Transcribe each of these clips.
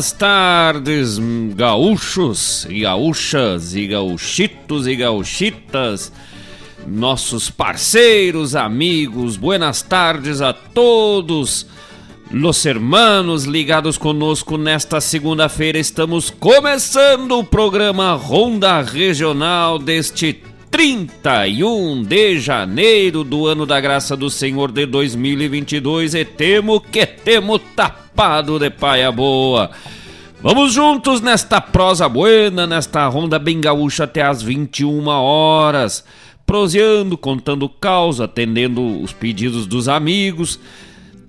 Buenas tardes, gaúchos e gaúchas e gaúchitos e gaúchitas, nossos parceiros, amigos, buenas tardes a todos los hermanos ligados conosco nesta segunda-feira. Estamos começando o programa Ronda Regional deste 31 de janeiro do ano da graça do Senhor de 2022 e temo que temo tapado de paia boa. Vamos juntos nesta prosa buena, nesta ronda bem gaúcha até as 21 horas, proseando, contando causa, atendendo os pedidos dos amigos,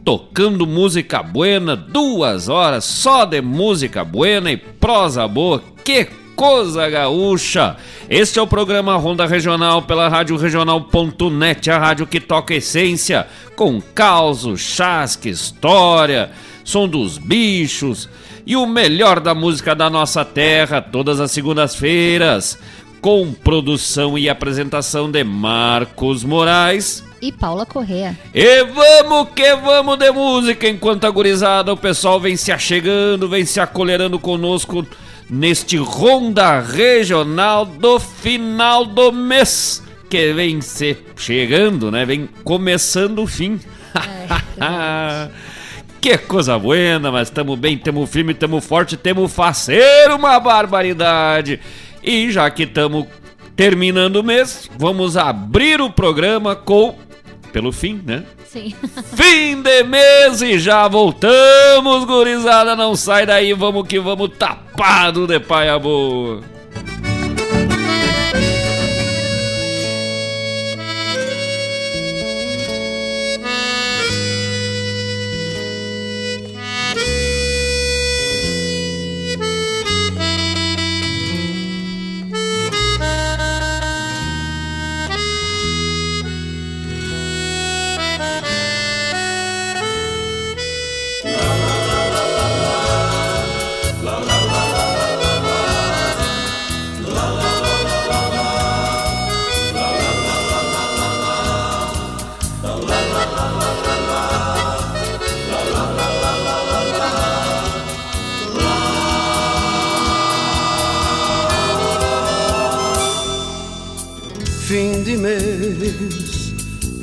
tocando música buena, duas horas só de música buena e prosa boa. Que Coisa Gaúcha. Este é o programa Ronda Regional pela Rádio Regional.net, a rádio que toca essência, com causos, chasque, história, som dos bichos e o melhor da música da nossa terra, todas as segundas-feiras, com produção e apresentação de Marcos Moraes e Paula Correa. E vamos que vamos de música enquanto a gurizada, o pessoal vem se achegando, vem se acolherando conosco neste Ronda Regional do final do mês, que vem se chegando, né? Vem começando o fim. É, que coisa buena, mas estamos bem, estamos firme, estamos forte, temos fazer uma barbaridade. E já que estamos terminando o mês, vamos abrir o programa com pelo fim, né? Sim. Fim de mês e já voltamos, gurizada. Não sai daí, vamos que vamos tapado de paia boa.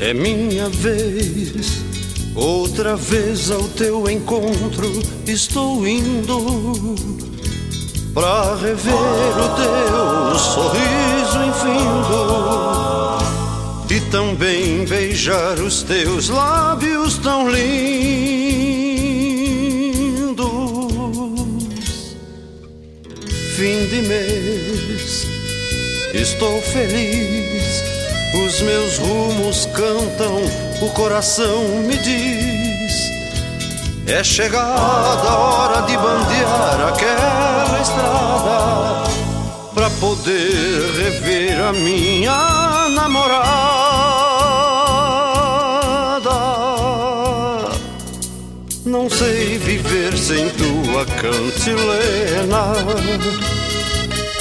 É minha vez, outra vez ao teu encontro estou indo pra rever o teu sorriso infindo e também beijar os teus lábios tão lindos. Fim de mês, estou feliz os meus rumos cantam, o coração me diz: É chegada a hora de bandear aquela estrada pra poder rever a minha namorada. Não sei viver sem tua cantilena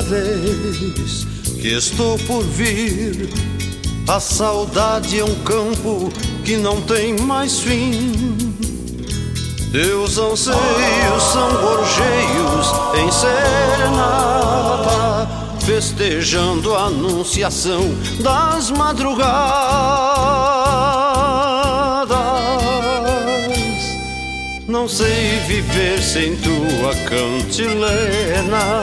Vez que estou por vir. A saudade é um campo que não tem mais fim. Teus anseios são gorjeios em serenata, festejando a anunciação das madrugadas. Não sei viver sem tua cantilena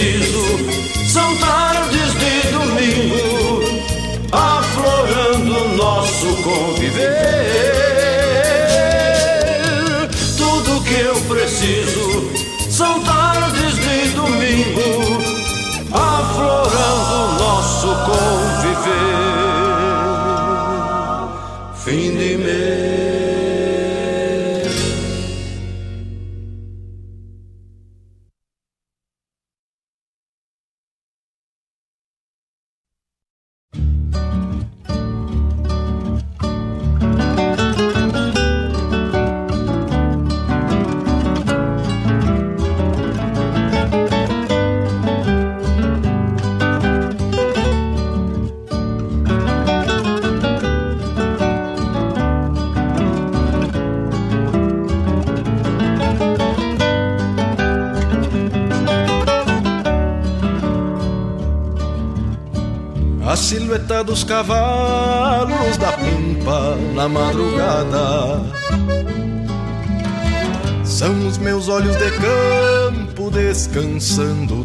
Preciso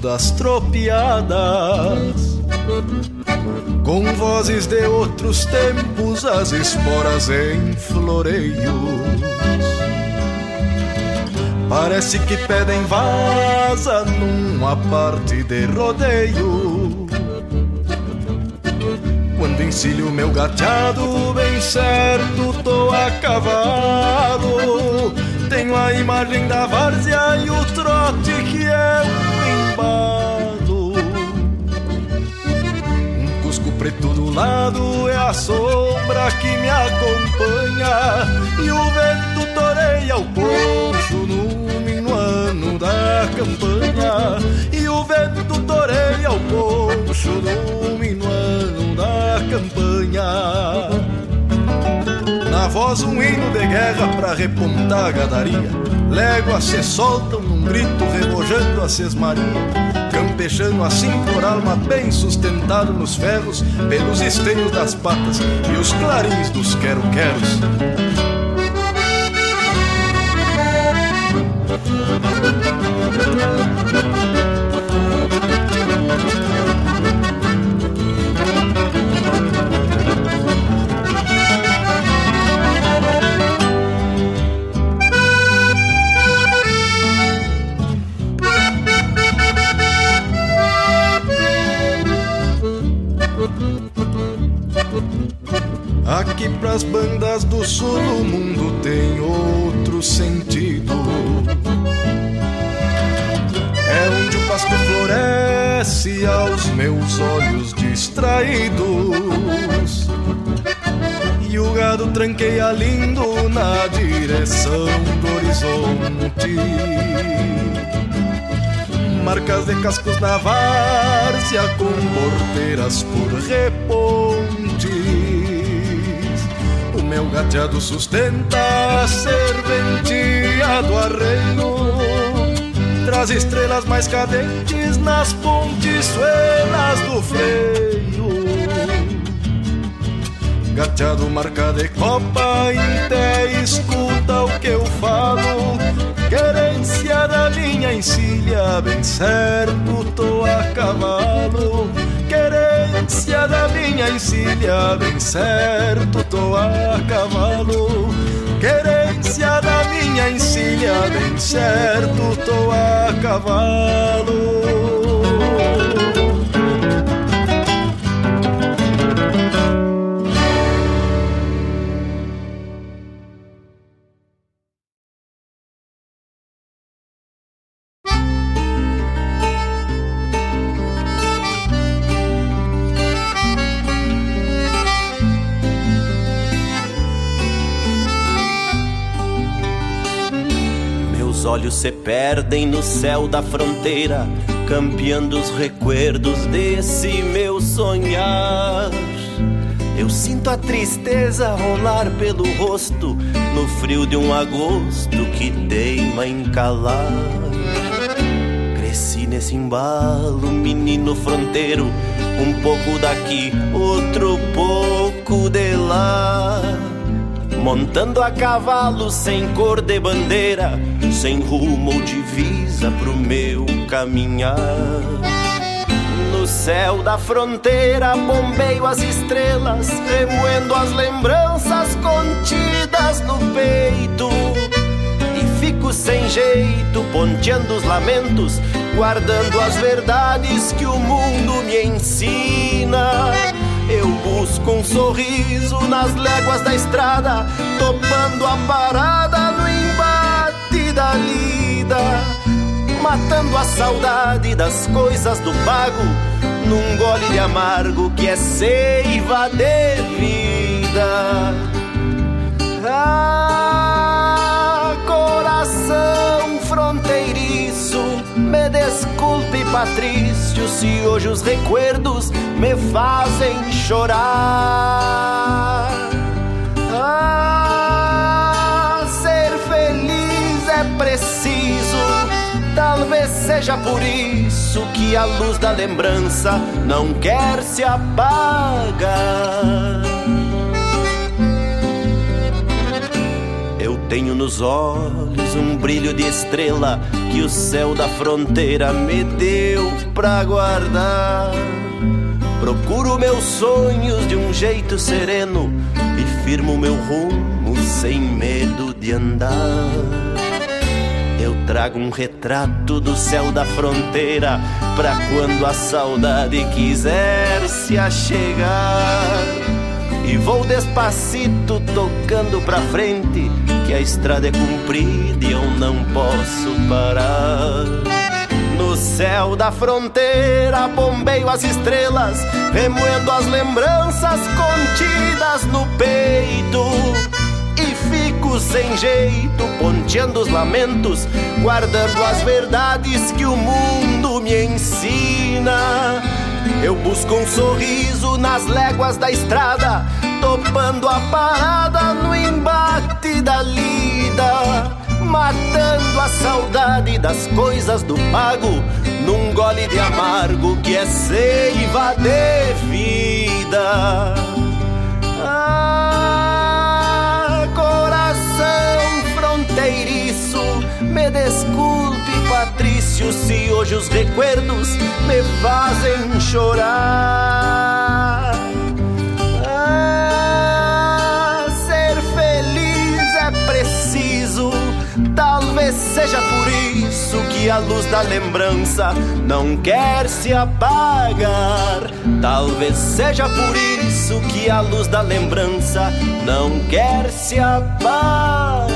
das tropiadas. Com vozes de outros tempos, as esporas em floreios. Parece que pedem vaza numa parte de rodeio encilho meu gateado bem certo, tô a cavalo. Tenho a imagem da várzea e o trote que é Um cusco preto do lado é a sombra que me acompanha e o vento toreia o poncho no minuano da campanha e o vento toreia o poncho no minuano da campanha. Na voz um hino de guerra pra repontar a gadaria. Léguas se soltam num grito rebojando a sesmaria. Campechando assim por alma bem sustentado nos ferros, pelos esteios das patas e os clarins dos quero-queros. Aqui pras bandas do sul o mundo tem outro sentido. É onde o pasto floresce aos meus olhos distraídos. E o gado tranqueia lindo na direção do horizonte. Marcas de cascos na várzea com porteiras por reponte meu gateado sustenta a serventia do arreio. Traz estrelas mais cadentes nas pontiçuelas do freio. Gateado marca de copa, até escuta o que eu falo. Querência da minha encilha, bem certo, tô a cavalo querência da minha encilha, bem certo tô a cavalo. Querência da minha encilha, bem certo tô a cavalo. Olhos se perdem no céu da fronteira, campeando os recuerdos desse meu sonhar. Eu sinto a tristeza rolar pelo rosto no frio de um agosto que teima em calar. Cresci nesse embalo, menino fronteiro, um pouco daqui, outro pouco de lá. Montando a cavalo sem cor de bandeira, sem rumo ou divisa pro meu caminhar. No céu da fronteira bombeio as estrelas, remoendo as lembranças contidas no peito. E fico sem jeito, ponteando os lamentos, guardando as verdades que o mundo me ensina. Eu busco um sorriso nas léguas da estrada, topando a parada no embate da lida, matando a saudade das coisas do pago, num gole de amargo que é seiva de vida. Ah, coração desculpe, Patrício, se hoje os recuerdos me fazem chorar. Ah, ser feliz é preciso, talvez seja por isso que a luz da lembrança não quer se apagar. Tenho nos olhos um brilho de estrela que o céu da fronteira me deu pra guardar. Procuro meus sonhos de um jeito sereno e firmo meu rumo sem medo de andar. Eu trago um retrato do céu da fronteira pra quando a saudade quiser se achegar. E vou despacito tocando pra frente, que a estrada é comprida e eu não posso parar. No céu da fronteira bombeio as estrelas, remoendo as lembranças contidas no peito. E fico sem jeito, ponteando os lamentos, guardando as verdades que o mundo me ensina. Eu busco um sorriso nas léguas da estrada, topando a parada no embate da lida, matando a saudade das coisas do pago, num gole de amargo que é seiva de vida. Ah, coração fronteiriço, me desculpe, Patrício, se hoje os recuerdos me fazem chorar. Ah, ser feliz é preciso, talvez seja por isso que a luz da lembrança não quer se apagar. Talvez seja por isso que a luz da lembrança não quer se apagar.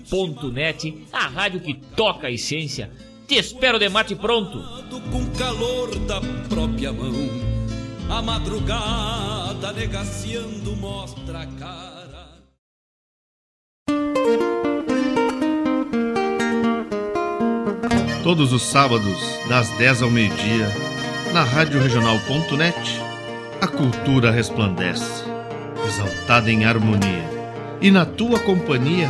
Regional.net, a rádio que toca a essência. Te espero de mate pronto. Com calor da própria mão, a madrugada negaciando mostra a cara. Todos os sábados, das 10 ao meio-dia, na Rádio Regional.net, a cultura resplandece, exaltada em harmonia. E na tua companhia,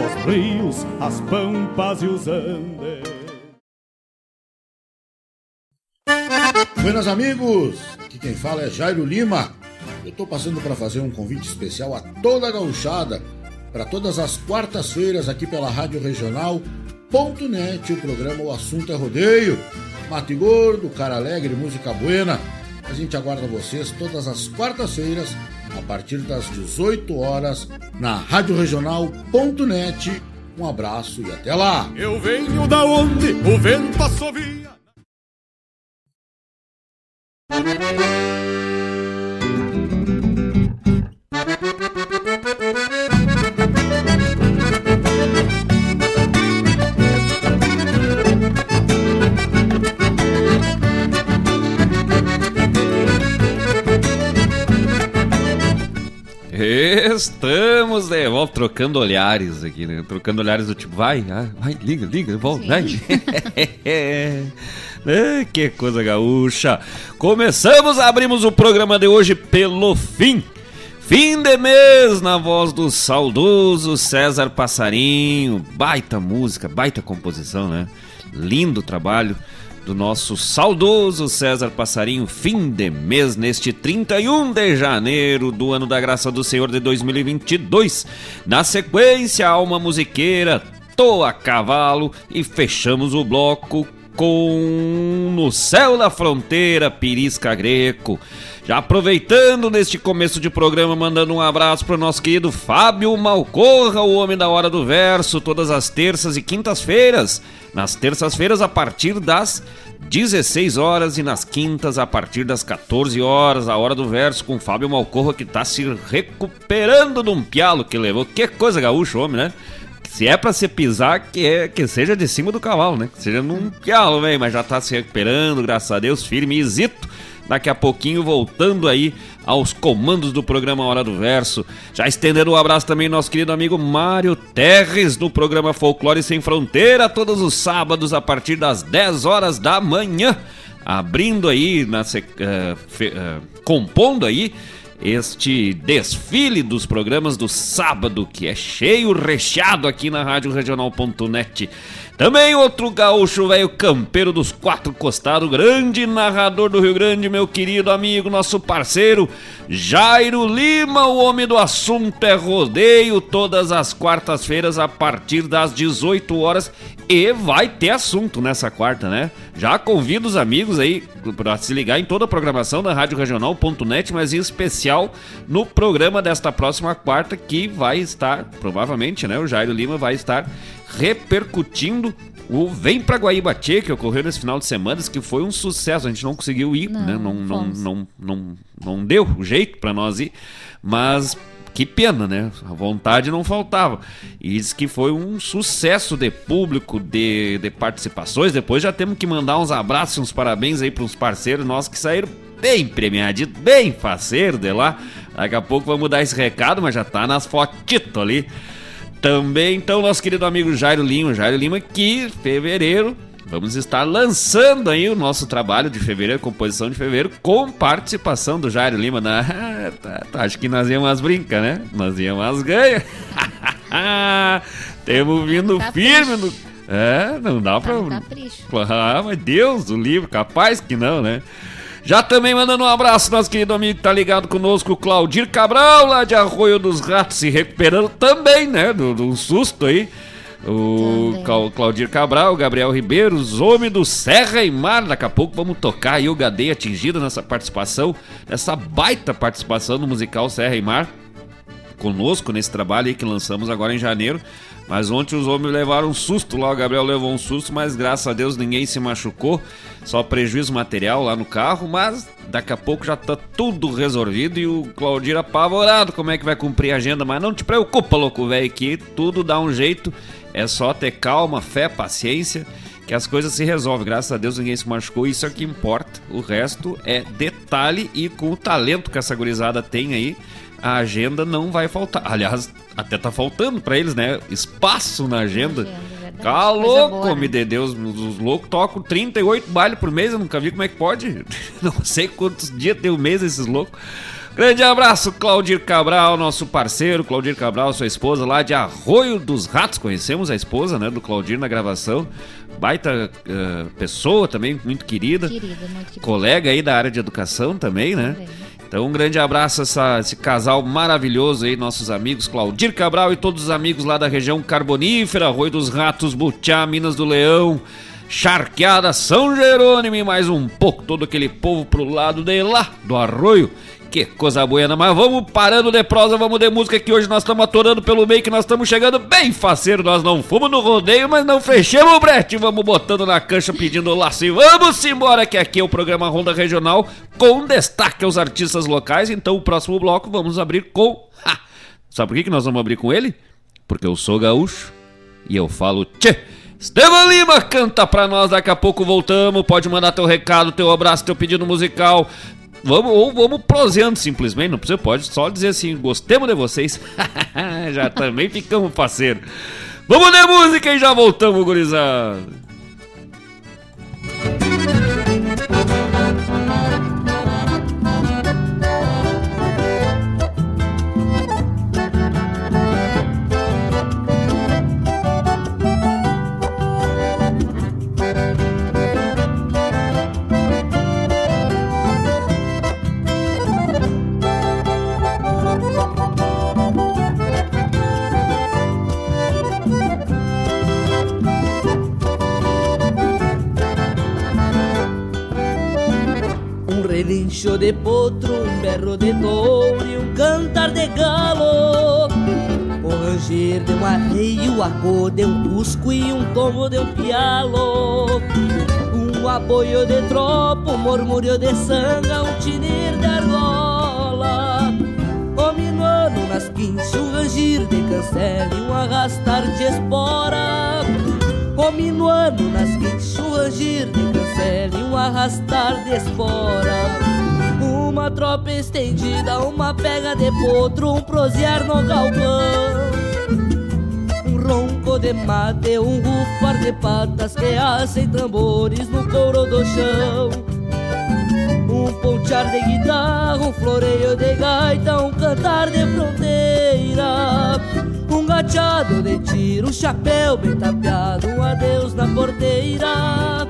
os rios, as pampas e os andes. Buenas amigos, aqui quem fala é Jairo Lima. Eu estou passando para fazer um convite especial a toda a gauchada para todas as quartas-feiras aqui pela Rádio Regional.net, o programa O Assunto é Rodeio. Mate Gordo, Cara Alegre, Música Buena. A gente aguarda vocês todas as quartas-feiras, a partir das 18 horas, na Rádio Regional.net. Um abraço e até lá! Eu venho da onde o vento assovia. Estamos de volta trocando olhares aqui, né? Trocando olhares do tipo, vai, ah, vai, liga, liga, volta, vai. É, que coisa gaúcha. Começamos, abrimos o programa de hoje pelo fim. Fim de mês na voz do saudoso César Passarinho. Baita música, baita composição, né? Lindo trabalho do nosso saudoso César Passarinho, fim de mês, neste 31 de janeiro do ano da graça do Senhor de 2022. Na sequência, Alma Musiqueira, Tô a Cavalo e fechamos o bloco com No Céu da Fronteira, Pirisca Greco. Já aproveitando neste começo de programa, mandando um abraço para o nosso querido Fábio Malcorra, o homem da hora do verso, todas as terças e quintas-feiras. Nas terças-feiras, a partir das 16 horas e nas quintas, a partir das 14 horas, a hora do verso com Fábio Malcorra, que está se recuperando de um pialo que levou. Que coisa gaúcho, homem, né? Se é para se pisar, que, é, que seja de cima do cavalo, né? Que seja num pialo, velho, mas já tá se recuperando, graças a Deus, firme e zito daqui a pouquinho voltando aí aos comandos do programa Hora do Verso. Já estendendo um abraço também nosso querido amigo Mário Terres do programa Folclore Sem Fronteira, todos os sábados a partir das 10 horas da manhã. Abrindo aí, na, uh, fe, uh, compondo aí este desfile dos programas do sábado, que é cheio, recheado aqui na Rádio Regional.net. Também outro gaúcho velho campeiro dos quatro costados, grande narrador do Rio Grande, meu querido amigo, nosso parceiro Jairo Lima, o homem do assunto é rodeio, todas as quartas-feiras a partir das 18 horas. E vai ter assunto nessa quarta, né? Já convido os amigos aí para se ligar em toda a programação da Rádio Regional.net, mas em especial no programa desta próxima quarta que vai estar, provavelmente, né? O Jairo Lima vai estar repercutindo o Vem pra Guaíba Tchê, que ocorreu nesse final de semana, que foi um sucesso. A gente não conseguiu ir, não, né? Não, não, não, não, não, deu o jeito para nós ir, mas que pena, né? A vontade não faltava. E diz que foi um sucesso de público, de, de participações. Depois já temos que mandar uns abraços, uns parabéns aí para os parceiros nossos que saíram bem premiados, bem faceiro de lá. Daqui a pouco vamos dar esse recado, mas já tá nas fotitos ali. Também, então, nosso querido amigo Jairo Lima, Jairo Lima, que fevereiro vamos estar lançando aí o nosso trabalho de fevereiro, composição de fevereiro, com participação do Jairo Lima. Na... tá, tá, acho que nós íamos brincar, né? Nós íamos ganhar. Temos vindo tá firme no. É, não dá pra. Tá ah, mas Deus do livro, capaz que não, né? Já também mandando um abraço, nosso querido amigo que tá ligado conosco, Claudir Cabral, lá de Arroio dos Ratos, se recuperando também, né? Do, do susto aí. O Claudir Cabral, Gabriel Ribeiro, os homens do Serra e Mar. Daqui a pouco vamos tocar aí o Gadei atingido nessa participação, nessa baita participação no musical Serra e Mar. Conosco nesse trabalho aí que lançamos agora em janeiro. Mas ontem os homens levaram um susto lá, o Gabriel levou um susto, mas graças a Deus ninguém se machucou, só prejuízo material lá no carro, mas daqui a pouco já tá tudo resolvido e o Claudir apavorado como é que vai cumprir a agenda, mas não te preocupa, louco velho, que tudo dá um jeito, é só ter calma, fé, paciência, que as coisas se resolvem. Graças a Deus ninguém se machucou, isso é o que importa. O resto é detalhe e com o talento que essa gurizada tem aí, a agenda não vai faltar. Aliás, até tá faltando para eles, né? Espaço na agenda. verdade. Tá louco, né? me de Deus. Os loucos tocam 38 bailes por mês, eu nunca vi como é que pode. Não sei quantos dias tem o mês esses loucos. Grande abraço, Claudir Cabral, nosso parceiro, Claudir Cabral, sua esposa lá de Arroio dos Ratos. Conhecemos a esposa, né, do Claudir na gravação. Baita eh, pessoa também, muito querida. Querida, muito querida. Colega aí da área de educação também, né? Também. Então um grande abraço a essa- esse casal maravilhoso aí, nossos amigos Claudir Cabral e todos os amigos lá da região carbonífera, Arroio dos Ratos, Butiá, Minas do Leão, Charqueada, São Jerônimo e mais um pouco, todo aquele povo pro lado de lá, do Arroio. Que coisa buena, mas vamos parando de prosa, vamos de música que hoje nós estamos atorando pelo meio, que nós estamos chegando bem faceiro, nós não fomos no rodeio, mas não fechamos o brete, vamos botando na cancha pedindo laço e vamos embora, que aqui é o programa Ronda Regional, com destaque aos artistas locais, então o próximo bloco vamos abrir com... Ha! Sabe por que, que nós vamos abrir com ele? Porque eu sou gaúcho e eu falo tchê. Esteban Lima canta pra nós, daqui a pouco voltamos. Pode mandar teu recado, teu abraço, teu pedido musical. Vamos, ou vamos proseando simplesmente, não precisa, pode só dizer assim, gostemos de vocês. já também ficamos parceiro. Vamos de música e já voltamos, gurizada. Relincho de potro, um berro de touro e um cantar de galo. O ranger de um arreio, a cor de um cusco e um tombo de um pialo. Um aboio de tropa, um murmúrio de sanga, um tinir de argola. O minuano nas quinchas, um rangir de cancela e um arrastar de espora. O minuano nas quinchas, um rangir de cancela e um arrastar de espora. Uma tropa estendida, uma pega de potro, um prosear no galpão. Um ronco de mate, um rufar de patas que assem tambores no couro do chão. Um pontear de guitarra, um floreio de gaita, um cantar de fronteira. Um gachado de tiro, um chapéu bem tapeado, um adeus na porteira.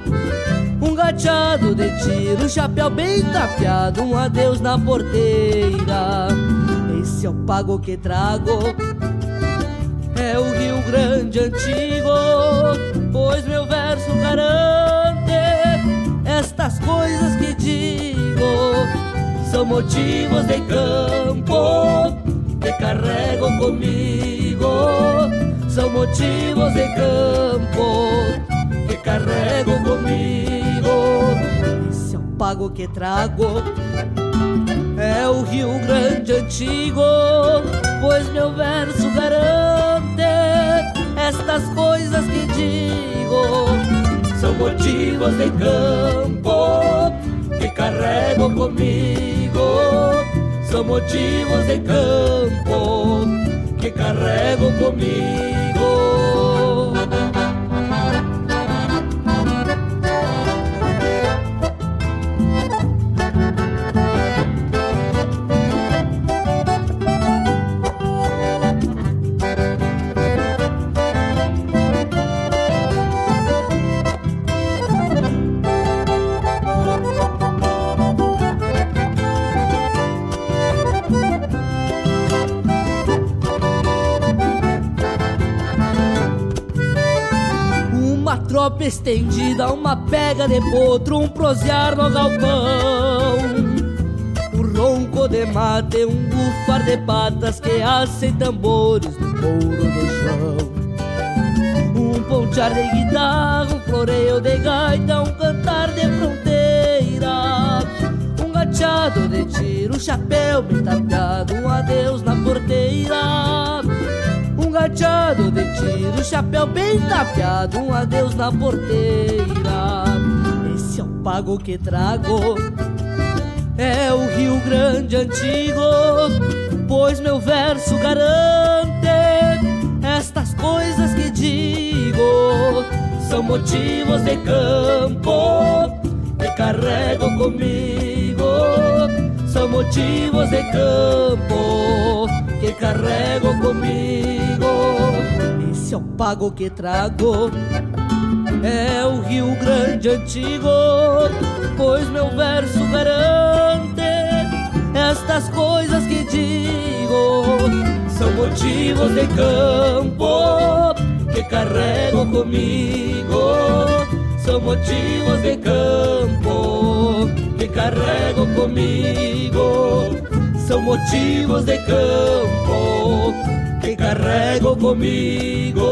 Um gachado de tiro, um chapéu bem tapeado, um adeus na porteira. Esse é o pago que trago é o Rio Grande antigo, pois meu verso garante estas coisas que digo são motivos de campo que carrego comigo, são motivos de campo que carrego comigo. Esse é o pago que trago é o Rio Grande antigo, pois meu verso garante estas coisas que digo. São motivos de campo que carrego comigo. São motivos de campo que carrego comigo. Tropa estendida, uma pega de potro, um prosear no galpão. Um ronco de mate, um bufar de patas que assem tambores no couro do chão. Um pontear de guitarra, um floreio de gaita, um cantar de fronteira. Um gachado de tiro, um chapéu bem um adeus na porteira. Gachado de tiro, chapéu bem tapeado, um adeus na porteira. Esse é o pago que trago, é o Rio Grande antigo, pois meu verso garante estas coisas que digo são motivos de campo que carrego comigo. São motivos de campo que carrego comigo. Esse é o pago que trago é o Rio Grande antigo, pois meu verso garante estas coisas que digo são motivos de campo que carrego comigo. São motivos de campo que carrego comigo. São motivos de campo que carrego comigo.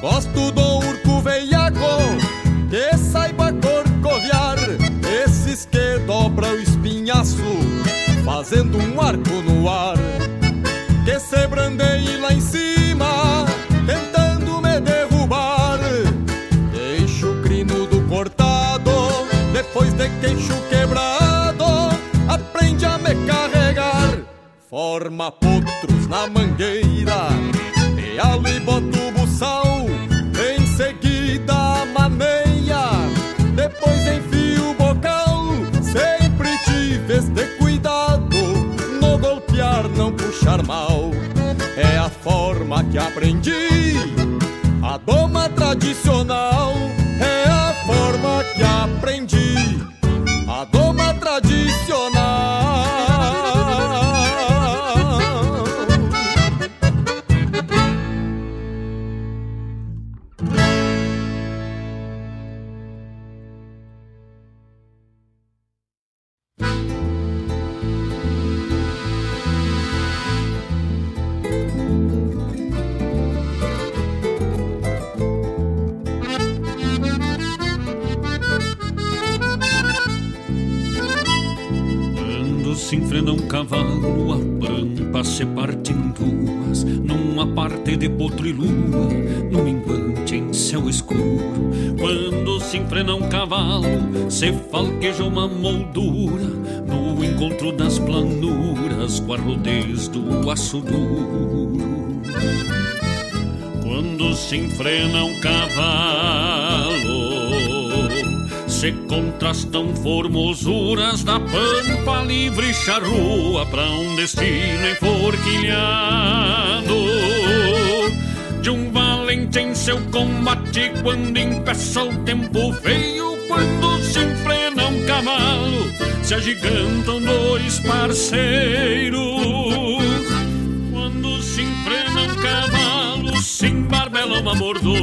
Gosto do urco veiaco que saiba corcoviar, esses que dobram o espinhaço, fazendo um arco no ar. arma potros na mangueira, pealo e boto o buçal, em seguida maneia, depois enfio o bocal, sempre tive de cuidado, no golpear não puxar mal, é a forma que aprendi, a doma tradicional. Se falqueja uma moldura, no encontro das planuras, com a rodez do aço duro. Quando se enfrena um cavalo, se contrastam formosuras da pampa livre charrua para um destino enforquilhado de um valente em seu combate quando impeça o tempo feio se agigantam dois parceiros. Quando se enfrena um cavalo se embarbela uma mordona.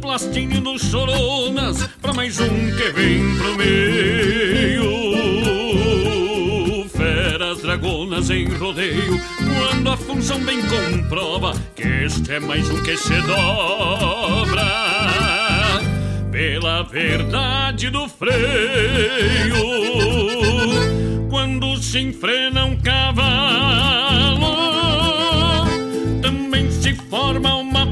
Plastinho nos choronas pra mais um que vem pro meio. Feras dragonas em rodeio, quando a função bem comprova que este é mais um que se dobra pela verdade do freio. Quando se enfrena um cavalo, também se forma uma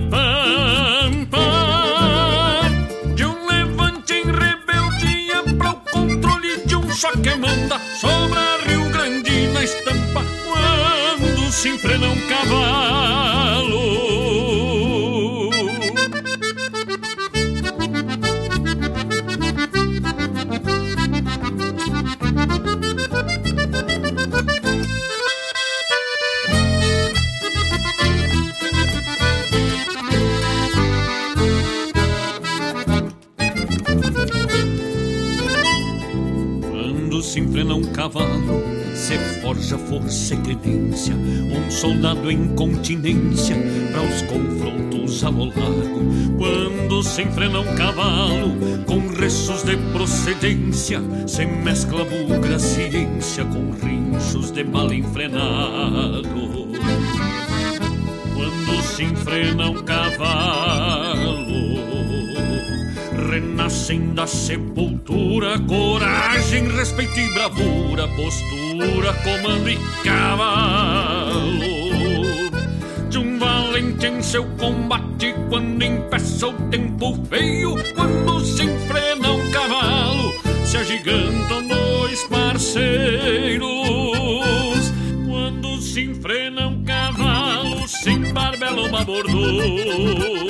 só que manda sobra Rio Grande na estampa quando se enfrena um cavalo. Forja força e credência, um soldado em continência para os confrontos a lo largo. Quando se enfrena um cavalo, com restos de procedência, se mescla bugra ciência com rinchos de mal enfrenado. Quando se enfrena um cavalo, renascem da sepultura, coragem, respeito e bravura, postura, comando e cavalo. De um valente em seu combate, quando impeça o tempo feio, quando se enfrena um cavalo, se agigantam dois parceiros. Quando se enfrena um cavalo, se embarbela uma bordona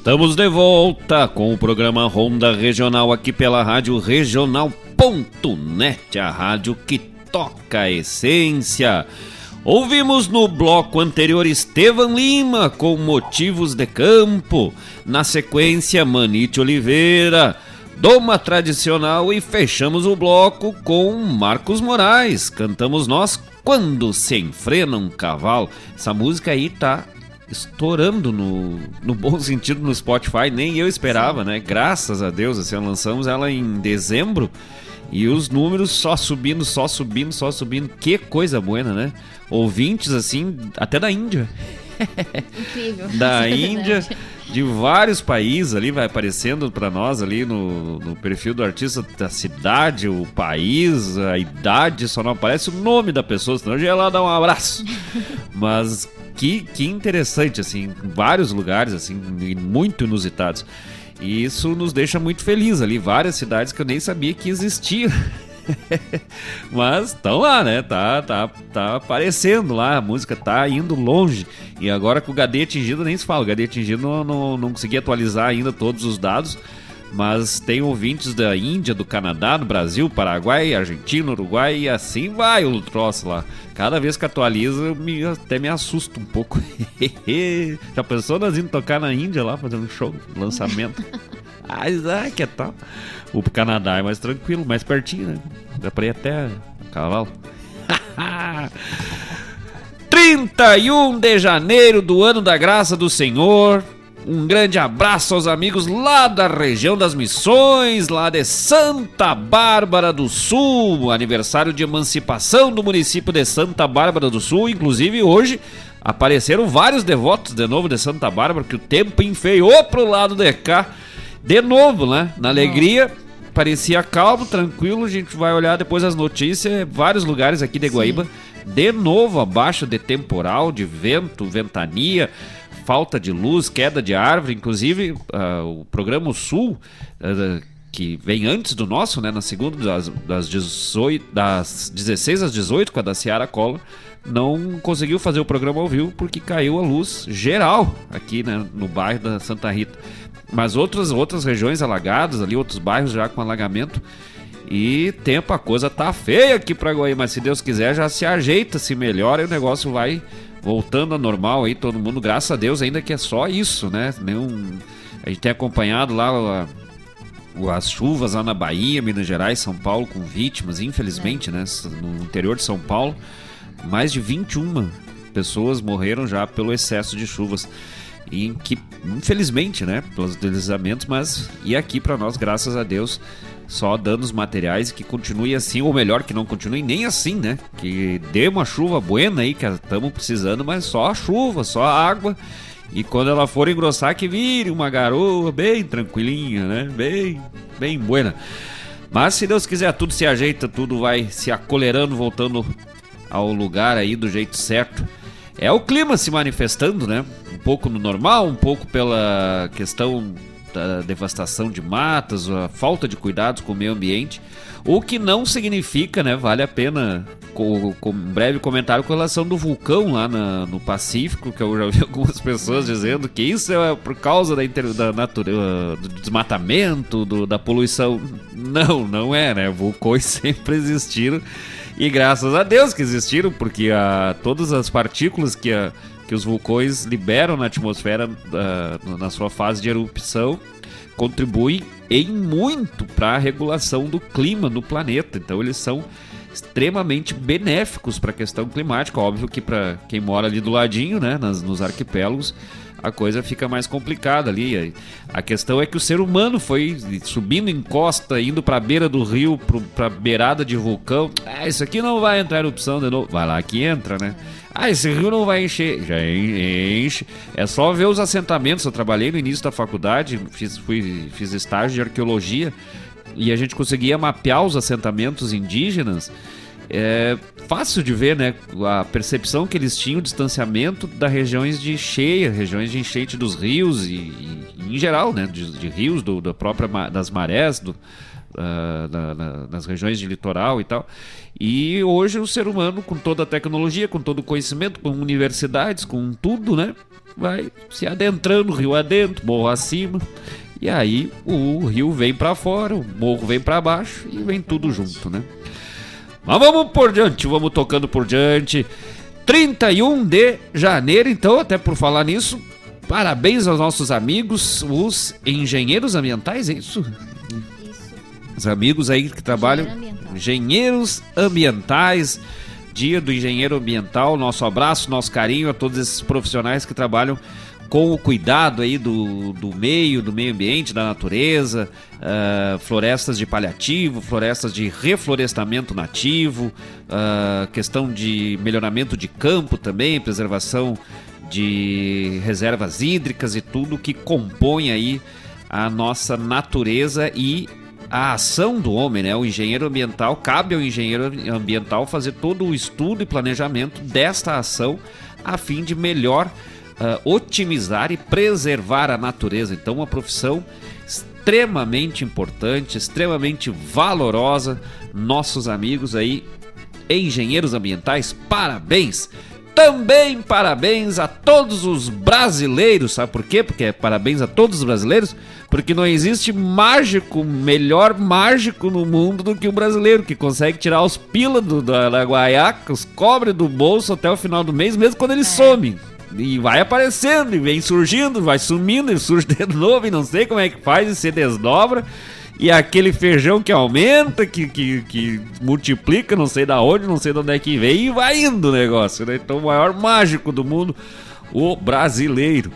Estamos de volta com o programa Ronda Regional aqui pela Rádio Regional.net, a rádio que toca a essência. Ouvimos no bloco anterior Estevam Lima com Motivos de Campo, na sequência Manite Oliveira, Doma Tradicional e fechamos o bloco com Marcos Moraes. Cantamos nós Quando se enfrena um cavalo. Essa música aí tá estourando no, no bom sentido no Spotify, nem eu esperava, né? Graças a Deus, assim, lançamos ela em dezembro e os números só subindo, só subindo, só subindo. Que coisa boa, né? Ouvintes, assim, até da Índia. Incrível. da É Índia, de vários países ali, vai aparecendo para nós ali no, no perfil do artista da cidade, o país, a idade, só não aparece o nome da pessoa, senão já ia lá dar um abraço. Mas que, que interessante, assim, vários lugares, assim, muito inusitados. E isso nos deixa muito feliz ali, várias cidades que eu nem sabia que existiam. Mas estão lá, né? Tá, tá, tá aparecendo lá, a música tá indo longe. E agora com o HD atingido nem se fala. O HD atingido não, não, não consegui atualizar ainda todos os dados. Mas tem ouvintes da Índia, do Canadá, do Brasil, Paraguai, Argentina, Uruguai e assim vai o troço lá. Cada vez que atualiza, eu me- até me assusto um pouco. Já pensou nós indo tocar na Índia lá, fazendo um show, lançamento? Que tal? O Canadá é mais tranquilo, mais pertinho, né? Dá pra ir até cavalo. 31 de janeiro do ano da graça do Senhor. Um grande abraço aos amigos lá da região das Missões, lá de Santa Bárbara do Sul, aniversário de emancipação do município de Santa Bárbara do Sul. Inclusive hoje apareceram vários devotos de novo de Santa Bárbara, que o tempo enfeiou pro lado de cá. De novo, né? Na alegria, parecia calmo, tranquilo. A gente vai olhar depois as notícias. Vários lugares aqui de Guaíba, de novo abaixo de temporal, de vento, ventania, falta de luz, queda de árvore. Inclusive, ah, o programa Sul, ah, que vem antes do nosso, né? Na segunda, das, das, 18, das 16 às 18, com a da Ciara Collor, não conseguiu fazer o programa ao vivo porque caiu a luz geral aqui né, no bairro da Santa Rita. Mas outras, outras regiões alagadas ali, outros bairros já com alagamento. E tempo, a coisa tá feia aqui pra Guaíba, mas se Deus quiser já se ajeita, se melhora e o negócio vai voltando a normal aí, todo mundo, graças a Deus, ainda que é só isso, né? Nenhum... A gente tem acompanhado lá as chuvas lá na Bahia, Minas Gerais, São Paulo, com vítimas, infelizmente, né? No interior de São Paulo, mais de 21 pessoas morreram já pelo excesso de chuvas. E que, infelizmente, né, pelos deslizamentos, mas e aqui pra nós, graças a Deus, só danos materiais que continue assim, ou melhor, que não continue nem assim, né? Que dê uma chuva buena aí, que estamos precisando, mas só a chuva, só a água. E quando ela for engrossar, que vire uma garoa bem tranquilinha, né? Bem, bem buena. Mas se Deus quiser, tudo se ajeita, tudo vai se acolherando, voltando ao lugar aí do jeito certo. É o clima se manifestando, né? Um pouco no normal, um pouco pela questão da devastação de matas, a falta de cuidados com o meio ambiente. O que não significa, né? Vale a pena com, com um breve comentário com relação do vulcão lá na- no Pacífico, que eu já vi algumas pessoas dizendo que isso é por causa da, inter- da natureza, do desmatamento, do- da poluição. Não, não é, né? Vulcões sempre existiram e graças a Deus que existiram, porque a, todas as partículas que, a- que os vulcões liberam na atmosfera ah, na sua fase de erupção contribuem em muito para a regulação do clima no planeta. Então eles são extremamente benéficos para a questão climática. Óbvio que para quem mora ali do ladinho, né, nas, nos arquipélagos, a coisa fica mais complicada ali. A questão é que o ser humano foi subindo em costa, indo para a beira do rio, para a beirada de vulcão. Ah, isso aqui não vai entrar erupção de novo. Vai lá que entra, né? Ah, esse rio não vai encher. Já enche. É só ver os assentamentos. Eu trabalhei no início da faculdade, fiz, fui, fiz estágio de arqueologia e a gente conseguia mapear os assentamentos indígenas. É fácil de ver, né? A percepção que eles tinham, o distanciamento das regiões de cheia, regiões de enchente dos rios e, e em geral, né? De, de rios, do, da própria das marés, do, uh, na, na, nas regiões de litoral e tal. E hoje o ser humano, com toda a tecnologia, com todo o conhecimento, com universidades, com tudo, né? Vai se adentrando rio adentro, morro acima. E aí o rio vem para fora, o morro vem para baixo e vem tudo junto, né? Mas vamos por diante, vamos tocando por diante. 31 de janeiro, então, até por falar nisso, parabéns aos nossos amigos, os engenheiros ambientais, é isso? Isso. Os amigos aí que trabalham. Engenheiro engenheiros ambientais. Dia do engenheiro ambiental. Nosso abraço, nosso carinho a todos esses profissionais que trabalham com o cuidado aí do, do meio, do meio ambiente, da natureza, uh, florestas de paliativo, florestas de reflorestamento nativo, uh, questão de melhoramento de campo também, preservação de reservas hídricas e tudo que compõe aí a nossa natureza e a ação do homem, né? O engenheiro ambiental, cabe ao engenheiro ambiental fazer todo o estudo e planejamento desta ação a fim de melhor uh, otimizar e preservar a natureza. Então, uma profissão extremamente importante, extremamente valorosa. Nossos amigos aí, engenheiros ambientais, parabéns! Também parabéns a todos os brasileiros, sabe por quê? Porque é parabéns a todos os brasileiros, porque não existe mágico, melhor mágico no mundo do que o brasileiro, que consegue tirar os pila do, da, da guaiaca, os cobre do bolso até o final do mês, mesmo quando ele é. some. E vai aparecendo, e vem surgindo, vai sumindo, e surge de novo, e não sei como é que faz, e se desdobra. E aquele feijão que aumenta, que, que, que multiplica, não sei da onde, não sei de onde é que vem, e vai indo o negócio, né? Então, o maior mágico do mundo, o brasileiro.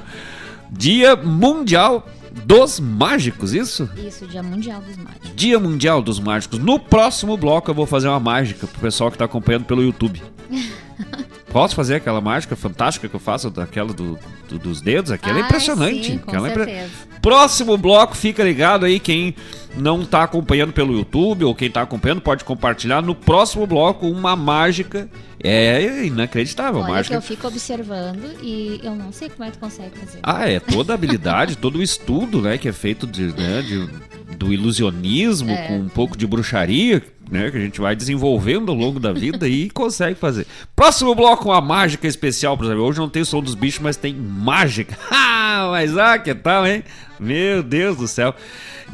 Dia Mundial dos Mágicos, isso? Isso, Dia Mundial dos Mágicos. Dia Mundial dos Mágicos. No próximo bloco eu vou fazer uma mágica pro pessoal que tá acompanhando pelo YouTube. Posso fazer aquela mágica fantástica que eu faço, daquela do, do dos dedos? Aquela é impressionante. Sim, com aquela é. Próximo bloco, fica ligado aí quem não está acompanhando pelo YouTube ou quem está acompanhando pode compartilhar no próximo bloco uma mágica. É inacreditável, Olha mágica. que eu fico observando e eu não sei como é que tu consegue fazer. Ah, é toda a habilidade, todo o estudo, né, que é feito de, né, de do ilusionismo é. com um pouco de bruxaria né, que a gente vai desenvolvendo ao longo da vida e consegue fazer. Próximo bloco, uma mágica especial para Hoje não tem som dos bichos, mas tem mágica. Ah, mas ah, que tal, hein? Meu Deus do céu.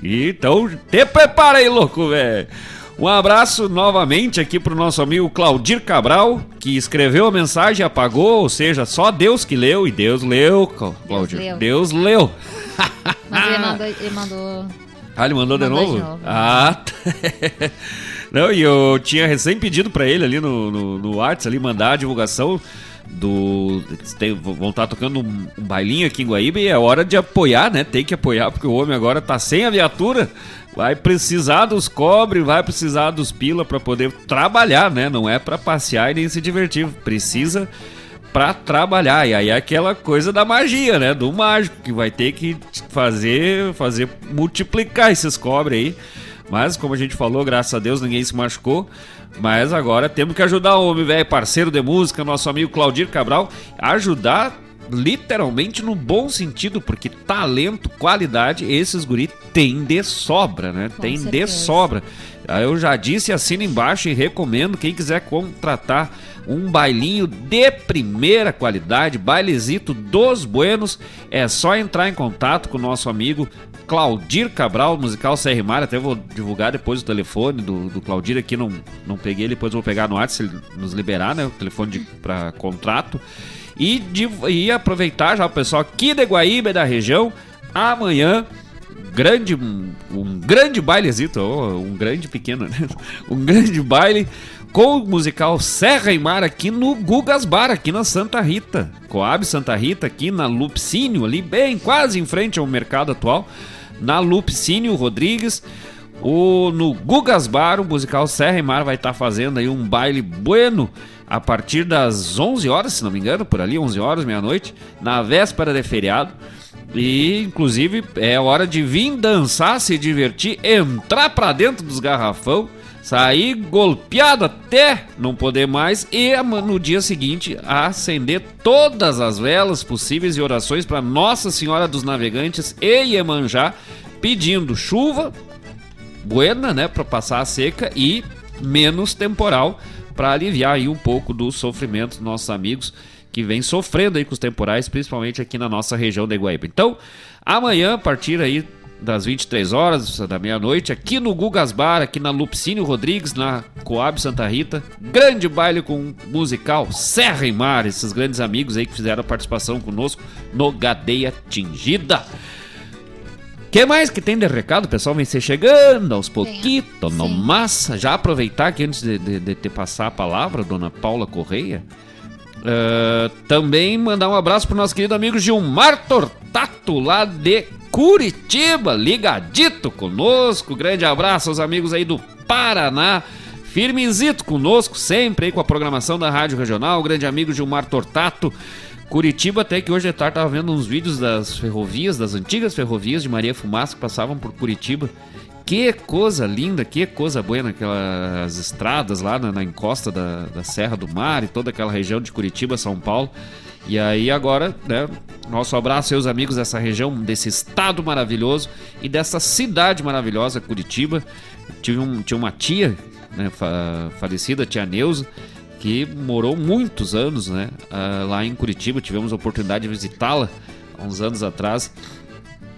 Então, te prepara aí, louco, velho. Um abraço novamente aqui pro nosso amigo Claudir Cabral, que escreveu a mensagem e apagou, ou seja, só Deus que leu, e Deus leu, Claudir. Deus leu. Deus leu. Mas ele mandou, ele mandou. Ah, ele mandou, mandou de novo? De novo. Ah, tá. Não, e eu tinha recém pedido para ele ali no, no, no ali mandar a divulgação do. Tem, vão estar tá tocando um, um, bailinho aqui em Guaíba e é hora de apoiar, né? Tem que apoiar, porque o homem agora tá sem a viatura. Vai precisar dos cobre, vai precisar dos pila para poder trabalhar, né? Não é para passear e nem se divertir. Precisa para trabalhar. E aí é aquela coisa da magia, né? Do mágico que vai ter que fazer, fazer multiplicar esses cobre aí. Mas, como a gente falou, graças a Deus ninguém se machucou. Mas agora temos que ajudar o homem velho, parceiro de música, nosso amigo Claudir Cabral, ajudar literalmente no bom sentido, porque talento, qualidade, esses guri tem de sobra, né? Com tem certeza. de sobra. Eu já disse, assina embaixo e recomendo quem quiser contratar um bailinho de primeira qualidade, bailezito dos buenos, é só entrar em contato com o nosso amigo Claudir Cabral, musical CR Mar, até vou divulgar depois o telefone do, do Claudir aqui, não, não peguei, depois vou pegar no WhatsApp se ele nos liberar, né, o telefone para contrato. E, de, e aproveitar já o pessoal aqui de Guaíba da região, amanhã grande um grande bailezito, um grande pequeno, né? um grande baile com o musical Serra e Mar aqui no Gugas Bar, aqui na Santa Rita. Coab Santa Rita, aqui na Lupicínio, ali bem quase em frente ao mercado atual, na Lupicínio Rodrigues. O, no Gugas Bar, o musical Serra e Mar vai estar tá fazendo aí um baile bueno a partir das 11 horas, se não me engano, por ali, 11 horas, meia-noite, na véspera de feriado. E, inclusive, é hora de vir dançar, se divertir, entrar para dentro dos garrafão, sair golpeado até não poder mais e no dia seguinte acender todas as velas possíveis e orações para Nossa Senhora dos Navegantes e Iemanjá, pedindo chuva buena, né, para passar a seca e menos temporal para aliviar aí um pouco do sofrimento dos nossos amigos que vem sofrendo aí com os temporais, principalmente aqui na nossa região de Guaíba. Então, amanhã, a partir aí das 23 horas da meia-noite, aqui no Gugas Bar, aqui na Lupicínio Rodrigues, na Coab Santa Rita, grande baile com musical Serra e Mar, esses grandes amigos aí que fizeram a participação conosco no Gadeia Tingida. que mais que tem de recado? O pessoal vem ser chegando aos pouquitos, no massa. Já aproveitar aqui antes de, de, de te passar a palavra, dona Paula Correia. Uh, também mandar um abraço pro nosso querido amigo Gilmar Tortato, lá de Curitiba, ligadito conosco. Grande abraço aos amigos aí do Paraná. Firmezito conosco, sempre aí com a programação da Rádio Regional. Grande amigo Gilmar Tortato. Curitiba, até que hoje de tarde tava vendo uns vídeos das ferrovias, das antigas ferrovias de Maria Fumaça que passavam por Curitiba. Que coisa linda, que coisa boa naquelas estradas lá na, na encosta da, da Serra do Mar e toda aquela região de Curitiba, São Paulo. E aí agora, né, nosso abraço seus amigos dessa região, desse estado maravilhoso e dessa cidade maravilhosa, Curitiba. Tive um, tinha uma tia, né, fa falecida, tia Neuza, que morou muitos anos, né, uh, lá em Curitiba. Tivemos a oportunidade de visitá-la uns anos atrás,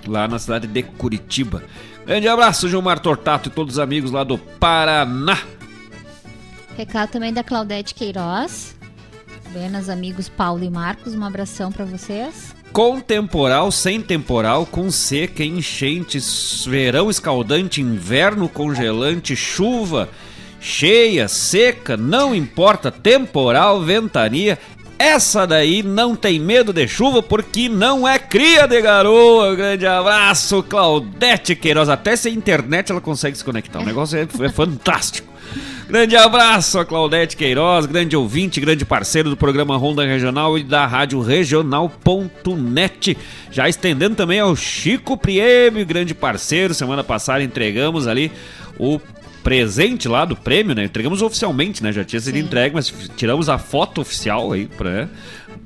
lá na cidade de Curitiba. Grande abraço, Gilmar Tortato e todos os amigos lá do Paraná. Recado também da Claudete Queiroz. Buenas, amigos Paulo e Marcos. Um abração para vocês. Com temporal, sem temporal, com seca, enchentes, verão escaldante, inverno congelante, chuva cheia, seca, não importa, temporal, ventania, essa daí não tem medo de chuva porque não é cria de garoa. Grande abraço, Claudete Queiroz. Até sem internet ela consegue se conectar. O negócio é, é fantástico. Grande abraço a Claudete Queiroz, grande ouvinte, grande parceiro do programa Ronda Regional e da Rádio Regional.net. Já estendendo também ao Chico Priebe, grande parceiro. Semana passada entregamos ali o presente lá do prêmio, né? Entregamos oficialmente, né? Já tinha sido Sim. entregue, mas tiramos a foto oficial aí pra,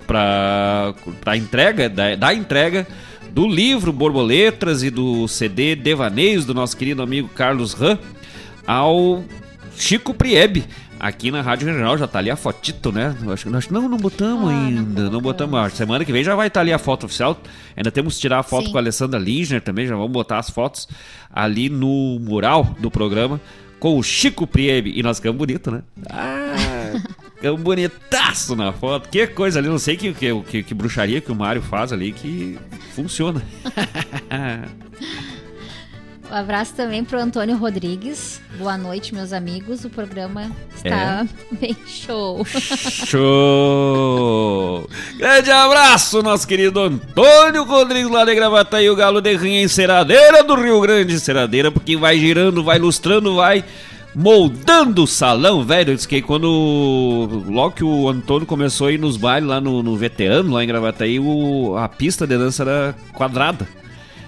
pra, pra entrega, da, da entrega do livro Borboletas e do CD Devaneios do nosso querido amigo Carlos Ram ao Chico Priebe. Aqui na Rádio Regional já tá ali a fotito, né? Acho, acho, não, não botamos ah, ainda. Não, não botamos. Semana que vem já vai estar tá ali a foto oficial. Ainda temos que tirar a foto Sim. com a Alessandra Linger também. Já vamos botar as fotos ali no mural do programa com o Chico Priebe. E nós ficamos bonitos, né? Ah, ficamos bonitaço na foto. Que coisa ali, não sei que, que, que, que bruxaria que o Mário faz ali que funciona. Um abraço também pro Antônio Rodrigues. Boa noite, meus amigos. O programa está é. bem show. Show! Grande abraço, nosso querido Antônio Rodrigues lá de Gravataí, o galo de rinha enceradeira do Rio Grande, enceradeira, porque vai girando, vai lustrando, vai moldando o salão, velho. Diz que quando. Logo que o Antônio começou a ir nos bailes lá no, no veterano, lá em Gravataí, o, a pista de dança era quadrada.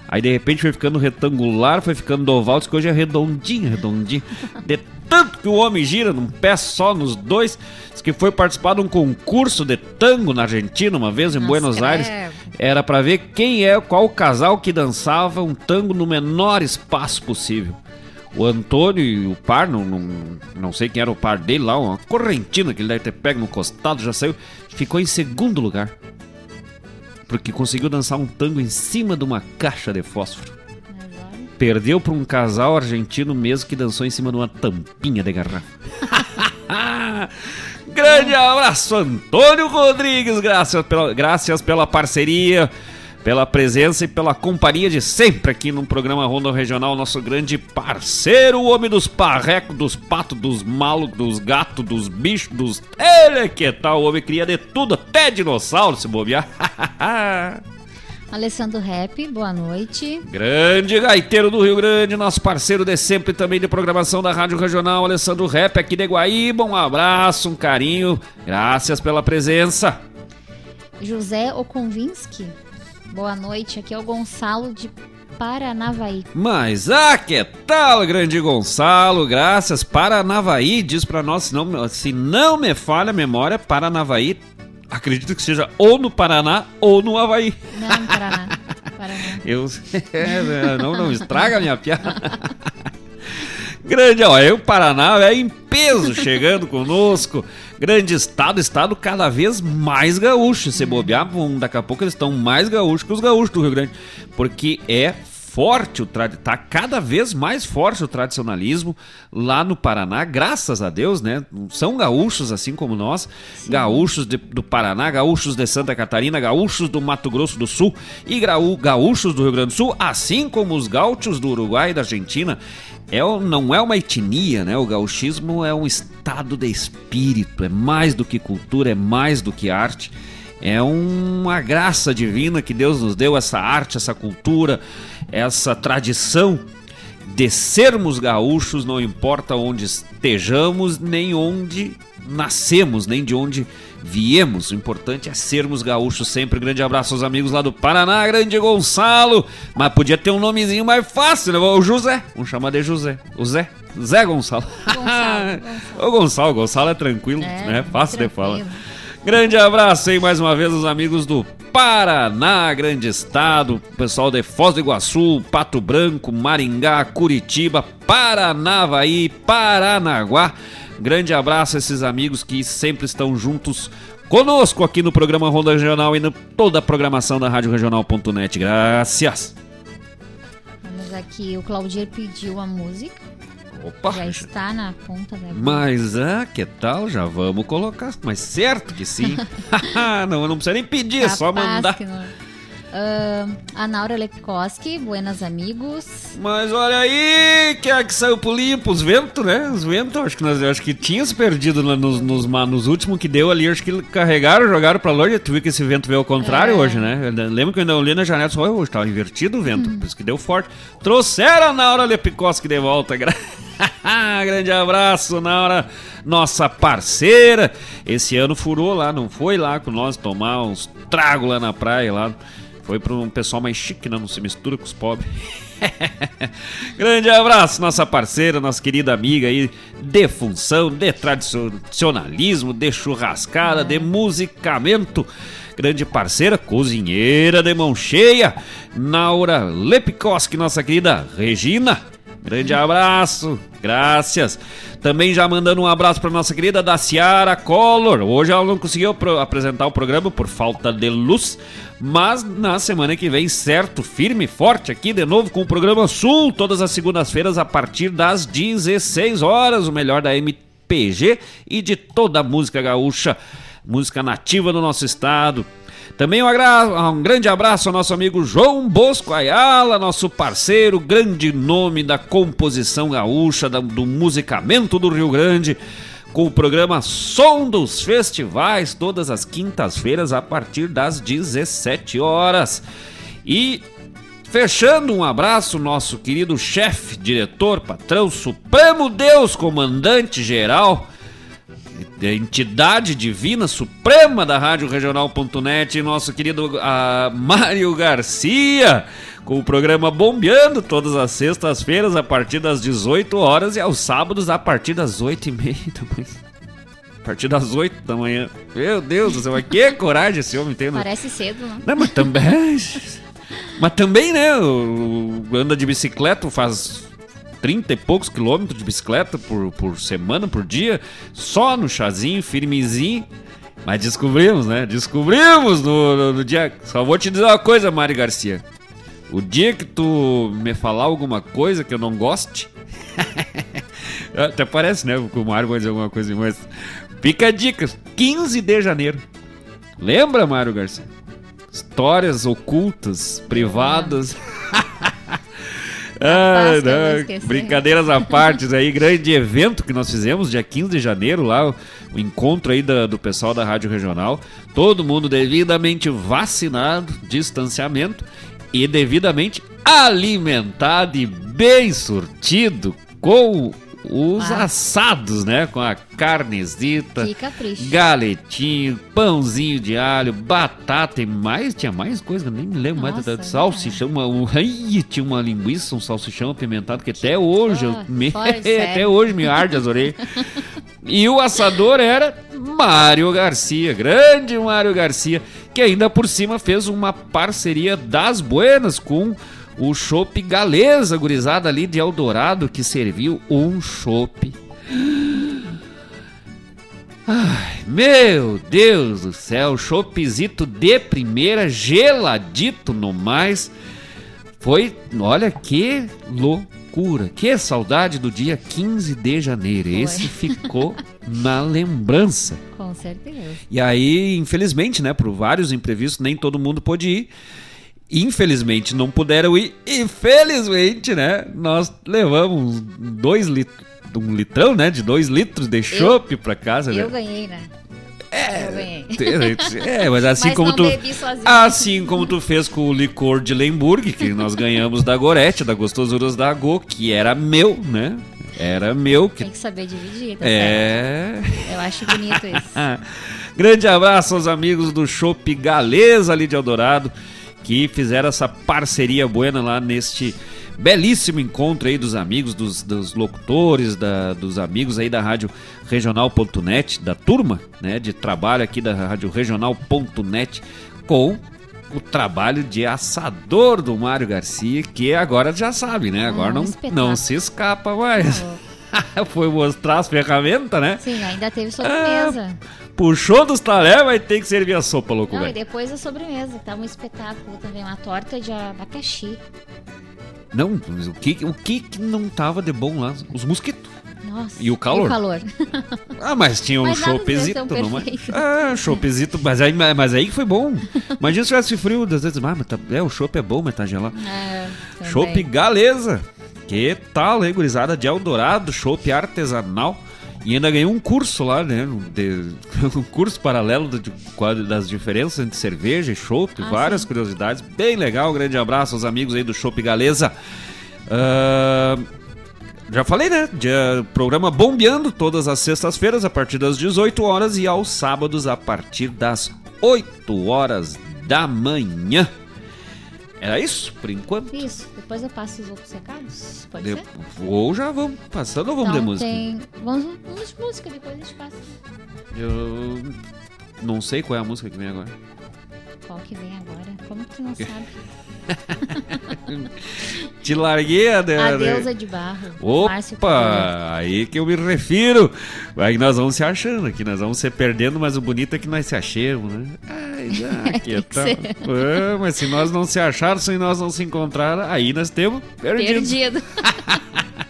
Aí de repente foi ficando retangular, foi ficando oval, que hoje é redondinho, redondinho. De tanto que o homem gira num pé só nos dois. Diz que foi participar de um concurso de tango na Argentina uma vez em Nossa, Buenos Aires. Era para ver quem é, qual casal que dançava um tango no menor espaço possível. O Antônio e o par, não, não, não sei quem era o par dele lá, uma correntina que ele deve ter pego no costado, já saiu, ficou em segundo lugar porque conseguiu dançar um tango em cima de uma caixa de fósforo. Perdeu para um casal argentino mesmo que dançou em cima de uma tampinha de garrafa. Grande abraço, Antônio Rodrigues. Graças pela, graças pela parceria. Pela presença e pela companhia de sempre aqui no programa Ronda Regional, nosso grande parceiro, o homem dos parrecos, dos patos, dos malos, dos gatos, dos bichos, dos. Ele que tal? O homem cria de tudo, até dinossauro se bobear. Alessandro Rap, boa noite. Grande gaiteiro do Rio Grande, nosso parceiro de sempre também de programação da Rádio Regional, Alessandro Rap aqui de Guaíba. Um abraço, um carinho, graças pela presença. José Okonvinsky, boa noite. Aqui é o Gonçalo de Paranavaí. Mas, ah, que tal, grande Gonçalo? Graças. Paranavaí, diz pra nós, se não, se não me falha a memória, Paranavaí acredito que seja ou no Paraná ou no Havaí. Não, no Paraná. Paraná. Eu, é, não, não estraga a minha piada. Grande, ó, aí o Paraná é em peso chegando conosco. Grande estado, estado cada vez mais gaúcho. Se bobear, daqui a pouco eles estão mais gaúchos que os gaúchos do Rio Grande. Porque é forte, o tá cada vez mais forte o tradicionalismo lá no Paraná, graças a Deus, né? São gaúchos assim como nós, Sim. gaúchos de, do Paraná, gaúchos de Santa Catarina, gaúchos do Mato Grosso do Sul e gaúchos do Rio Grande do Sul, assim como os gaúchos do Uruguai e da Argentina. É, não é uma etnia, né? O gauchismo é um estado de espírito, é mais do que cultura, é mais do que arte. É uma graça divina que Deus nos deu, essa arte, essa cultura, essa tradição de sermos gaúchos, não importa onde estejamos, nem onde nascemos, nem de onde viemos. O importante é sermos gaúchos sempre. Grande abraço aos amigos lá do Paraná, grande Gonçalo. Mas podia ter um nomezinho mais fácil, né? O José. Vamos chamar de José. O Zé. Zé Gonçalo. Gonçalo, Gonçalo. o Gonçalo, Gonçalo é tranquilo, é, né? Fácil tranquilo. de falar. Grande abraço aí mais uma vez aos amigos do Paraná, grande estado, pessoal de Foz do Iguaçu, Pato Branco, Maringá, Curitiba, Paranavaí, Paranaguá. Grande abraço a esses amigos que sempre estão juntos conosco aqui no programa Ronda Regional e em toda a programação da Rádio. Graças. Vamos aqui, o Claudir pediu a música. Opa! Já está na ponta da Mas, ah, que tal? Já vamos colocar. Mas certo que sim. não, não precisa nem pedir, é só mandar. Uh, a Naura Lepkoski, buenas amigos. Mas olha aí, que é que saiu pro limpo, os ventos, né? Os ventos, acho que nós acho que tinha se perdido nos, nos, nos últimos que deu ali, acho que carregaram, jogaram pra longe. Tu viu que esse vento veio ao contrário é. hoje, né? Lembra que eu ainda olhei na janela e disse, hoje tava invertido o vento, hum. por isso que deu forte. Trouxeram a Naura Lepkoski de volta, Grande abraço, Naura, nossa parceira. Esse ano furou lá, não foi lá com nós tomar uns tragos lá na praia lá. Foi para um pessoal mais chique, né? não se mistura com os pobres. Grande abraço, nossa parceira, nossa querida amiga aí, de função, de tradicionalismo, de churrascada, de musicamento. Grande parceira, cozinheira de mão cheia, Naura Lepikoski, nossa querida Regina. Grande abraço, graças. Também já mandando um abraço para nossa querida Daciara Collor. Hoje ela não conseguiu apresentar o programa por falta de luz, mas na semana que vem, certo, firme e forte aqui de novo com o programa Sul, todas as segundas-feiras a partir das 16 horas, o melhor da MPG e de toda a música gaúcha, música nativa do nosso estado. Também um, um, grande abraço ao nosso amigo João Bosco Ayala, nosso parceiro, grande nome da composição gaúcha, do musicamento do Rio Grande, com o programa Som dos Festivais, todas as quintas-feiras a partir das 17 horas. E Fechando um abraço, nosso querido chefe, diretor, patrão, supremo Deus, comandante geral a entidade divina suprema da Rádio Regional.net, nosso querido uh, Mário Garcia, com o programa Bombeando todas as sextas-feiras a partir das 18 horas e aos sábados a partir das 8 e meia da manhã. A partir das 8 da manhã. Meu Deus do céu, mas que coragem esse homem tem, né? Parece cedo, né? Não, mas também. mas também, né? O, anda de bicicleta, faz 30 e poucos quilômetros de bicicleta por, por semana, por dia, só no chazinho, firmezinho. Mas descobrimos, né? Descobrimos no, no, no, dia. Só vou te dizer uma coisa, Mari Garcia. O dia que tu me falar alguma coisa que eu não goste. Até parece, né? Que o Mário vai dizer alguma coisa, mas. Fica a dica: 15 de janeiro. Lembra, Mário Garcia? histórias ocultas, privadas. Capaz Ah, não, brincadeiras à parte aí, grande evento que nós fizemos dia 15 de janeiro lá, o encontro aí da- do pessoal da Rádio Regional, todo mundo devidamente vacinado, distanciamento e devidamente alimentado e bem surtido com os Ah. assados, né, com a carnezita, galetinho, pãozinho de alho, batata e mais, tinha mais coisa, nem me lembro mais Nossa, da salsichão, uma, um, tinha uma linguiça, um salsichão apimentado que até hoje, eu Ah, me, série. até hoje me arde as orelhas. E o assador era Mário Garcia, grande Mário Garcia, que ainda por cima fez uma parceria das buenas com o chopp galesa, gurizada ali de Eldorado, que serviu um chopp. Ai, meu Deus do céu, choppzito de primeira, geladito no mais. Foi, olha que loucura, que saudade do dia 15 de janeiro. Esse ficou na lembrança. Com certeza. E aí, infelizmente, né, por vários imprevistos, nem todo mundo pôde ir. Infelizmente não puderam ir. E felizmente, né, nós levamos dois litros, um litrão, né, de dois litros de chopp pra casa. Eu né? ganhei, né? eu ganhei. É, mas assim Mas como tu. Assim como tu fez com o licor de Lemburg, que nós ganhamos da Gorete, da Gostosuras da Go, que era meu, né? Era meu. Que... Tem que saber dividir, tá É. certo? Eu acho bonito isso. Grande abraço aos amigos do Chopp Galeza ali de Eldorado, que fizeram essa parceria buena lá neste belíssimo encontro aí dos amigos, dos, dos locutores, da- dos amigos aí da Rádio Regional.net, da turma né, de trabalho aqui da Rádio Regional.net, com o trabalho de assador do Mário Garcia, que agora já sabe, né? Agora um não, espetáculo. não se escapa mais. Foi mostrar as ferramentas, né? Sim, ainda teve sobremesa. Puxou dos talher, vai ter que servir a sopa, louco, Não, e velho. depois a sobremesa, tava um espetáculo também, uma torta de abacaxi. Não, mas o que, o que que não tava de bom lá? Os mosquitos. Nossa. E o calor? E o calor. Ah, mas tinha um Mas um não é? perfeito. Ah, choppzito, mas aí, mas aí que foi bom. Imagina se tivesse frio, às vezes, ah, mas tá, é, o chopp é bom, mas tá gelado. É. Chopp Galeza. Que tal, hein, gurizada de Eldorado, chopp artesanal. E ainda ganhei um curso lá, né? um de- um curso paralelo de- de- das diferenças entre cerveja e chopp, Ah, várias curiosidades. Bem legal, grande abraço aos amigos aí do Chopp Galeza. Ah, já falei, né? Dia- programa bombeando todas as sextas-feiras a partir das 18 horas e aos sábados a partir das 8 horas da manhã. Era isso, por enquanto? Isso, depois eu passo os outros recados. Pode De- ser? Ou já vamos passando ou vamos então, de música? Tem... Vamos, vamos de música, depois a gente passa. Eu não sei qual é a música que vem agora. Qual que vem agora? Como que tu não sabe? Te larguei a... A deusa de barro. Opa, aí que eu me refiro. Aí nós vamos se achando aqui, nós vamos se perdendo, mas o bonito é que nós se achemos, né? Ai, já, que ser. É, mas se nós não se acharmos, se nós não se encontrar, aí nós temos perdido. Perdido.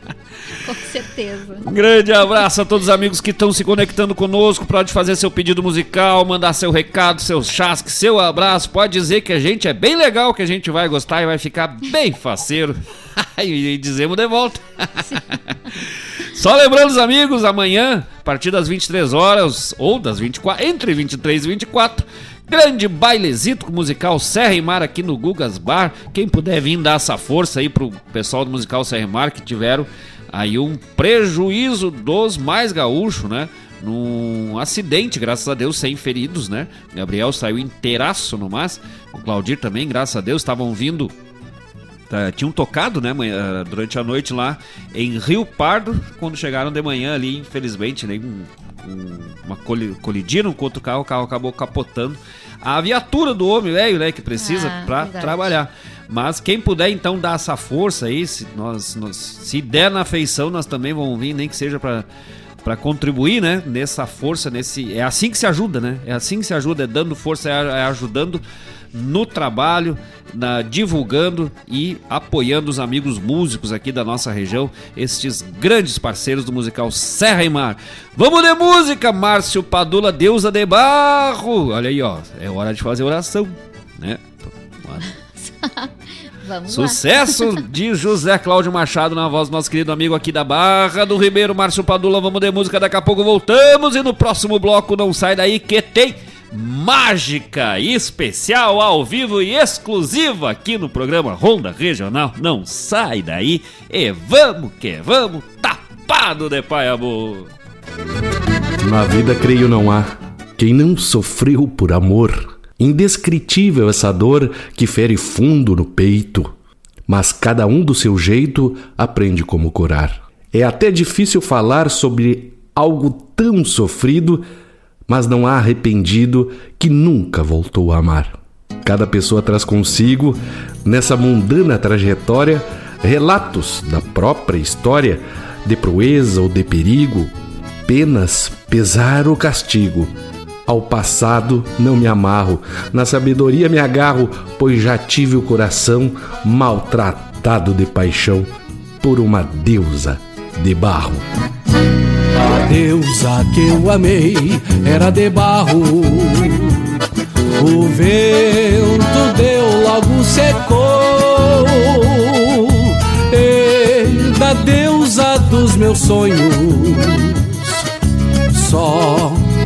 Com certeza. Grande abraço a todos os amigos que estão se conectando conosco. Pode fazer seu pedido musical, mandar seu recado, seu chasque, seu abraço. Pode dizer que a gente é bem legal, que a gente vai gostar e vai ficar bem faceiro. e dizemos de volta. Só lembrando os amigos, amanhã, a partir das 23 horas, ou das 24, entre 23 e 24, grande bailezito musical Serra e Mar aqui no Gugas Bar. Quem puder vir dar essa força aí pro pessoal do musical Serra e Mar que tiveram aí um prejuízo dos mais gaúchos, né? Num acidente, graças a Deus, sem feridos, né? Gabriel saiu inteiraço no mas. O Claudir também, graças a Deus, estavam vindo Tá, tinham tocado, né, durante a noite lá em Rio Pardo, quando chegaram de manhã ali, infelizmente, né, um, um- uma coli- colidiram com outro carro, o carro acabou capotando. A viatura do homem velho, né, que precisa Ah, verdade. trabalhar. Mas quem puder então dar essa força aí, se nós, nós- se der na feição, nós também vamos vir, nem que seja pra para contribuir, né, nessa força, nesse é assim que se ajuda, né? É assim que se ajuda, é dando força, é, é ajudando no trabalho, na divulgando e apoiando os amigos músicos aqui da nossa região, estes grandes parceiros do musical Serra e Mar. Vamos de música, Márcio Padula, deusa de barro. Olha aí, ó, é hora de fazer oração. né? Vamos lá. Sucesso de José Cláudio Machado na voz do nosso querido amigo aqui da Barra do Ribeiro, Márcio Padula. Vamos de música, daqui a pouco voltamos e no próximo bloco não sai daí que tem mágica especial ao vivo e exclusiva aqui no programa Ronda Regional. Não sai daí e vamos que vamos, tapado de pai amor. Na vida, creio, não há quem não sofreu por amor. Indescritível essa dor que fere fundo no peito. Mas cada um do seu jeito aprende como curar. É até difícil falar sobre algo tão sofrido, mas não há arrependido que nunca voltou a amar. Cada pessoa traz consigo, nessa mundana trajetória, relatos da própria história, de proeza ou de perigo, penas, pesar ou castigo. Ao passado não me amarro, na sabedoria me agarro, pois já tive o coração maltratado de paixão por uma deusa de barro. A deusa que eu amei era de barro. O vento deu, logo secou. E da deusa dos meus sonhos, só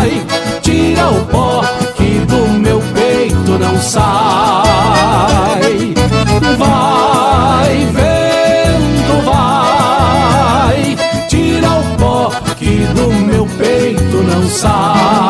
vai, tira o pó que do meu peito não sai. Vai, vento, vai, tira o pó que do meu peito não sai.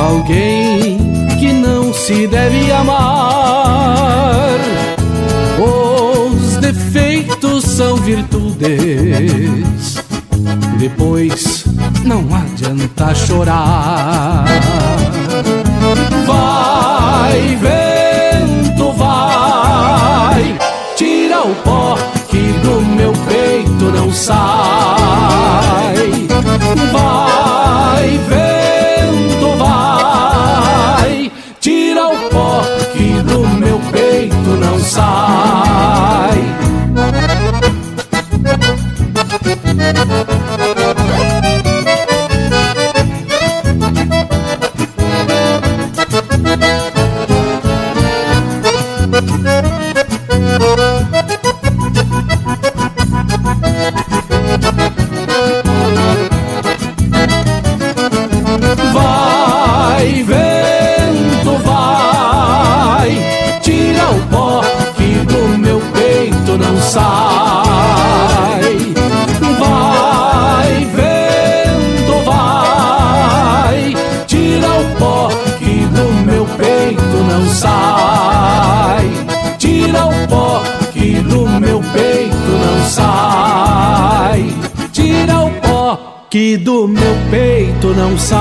alguém que não se deve amar. Os defeitos são virtudes, depois não adianta chorar. Vai, vento, vai, tira o pó que do meu peito não sai. peito não sai.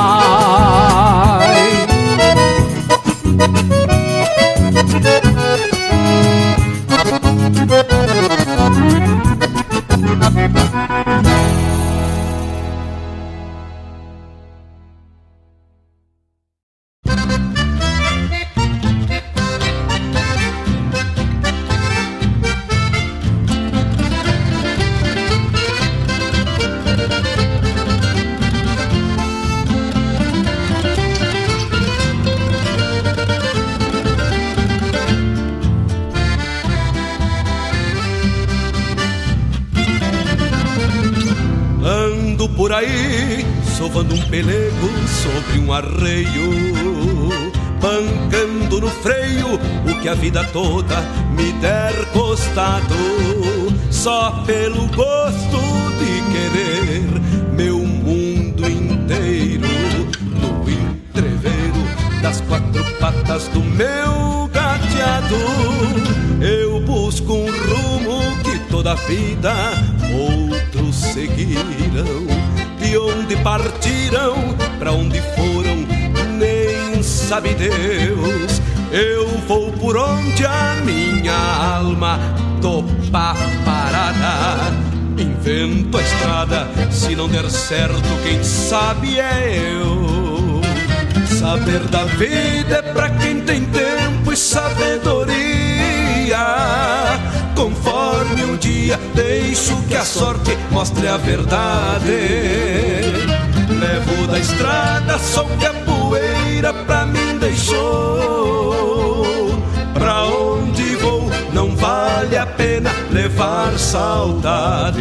Sobre um arreio, pancando no freio o que a vida toda me der costado, só pelo gosto de querer meu mundo inteiro no entreveiro das quatro patas do meu gateado. Eu busco um rumo que toda a vida outros seguiram. De onde partiram, para onde foram, nem sabe Deus. Eu vou por onde a minha alma topa parada. Invento a estrada, se não der certo, quem sabe é eu. Saber da vida é pra quem tem tempo e sabedoria. Conforme o dia, deixo que a sorte mostre a verdade. Levo da estrada só que a poeira pra mim deixou. Pra onde vou, não vale a pena levar saudade.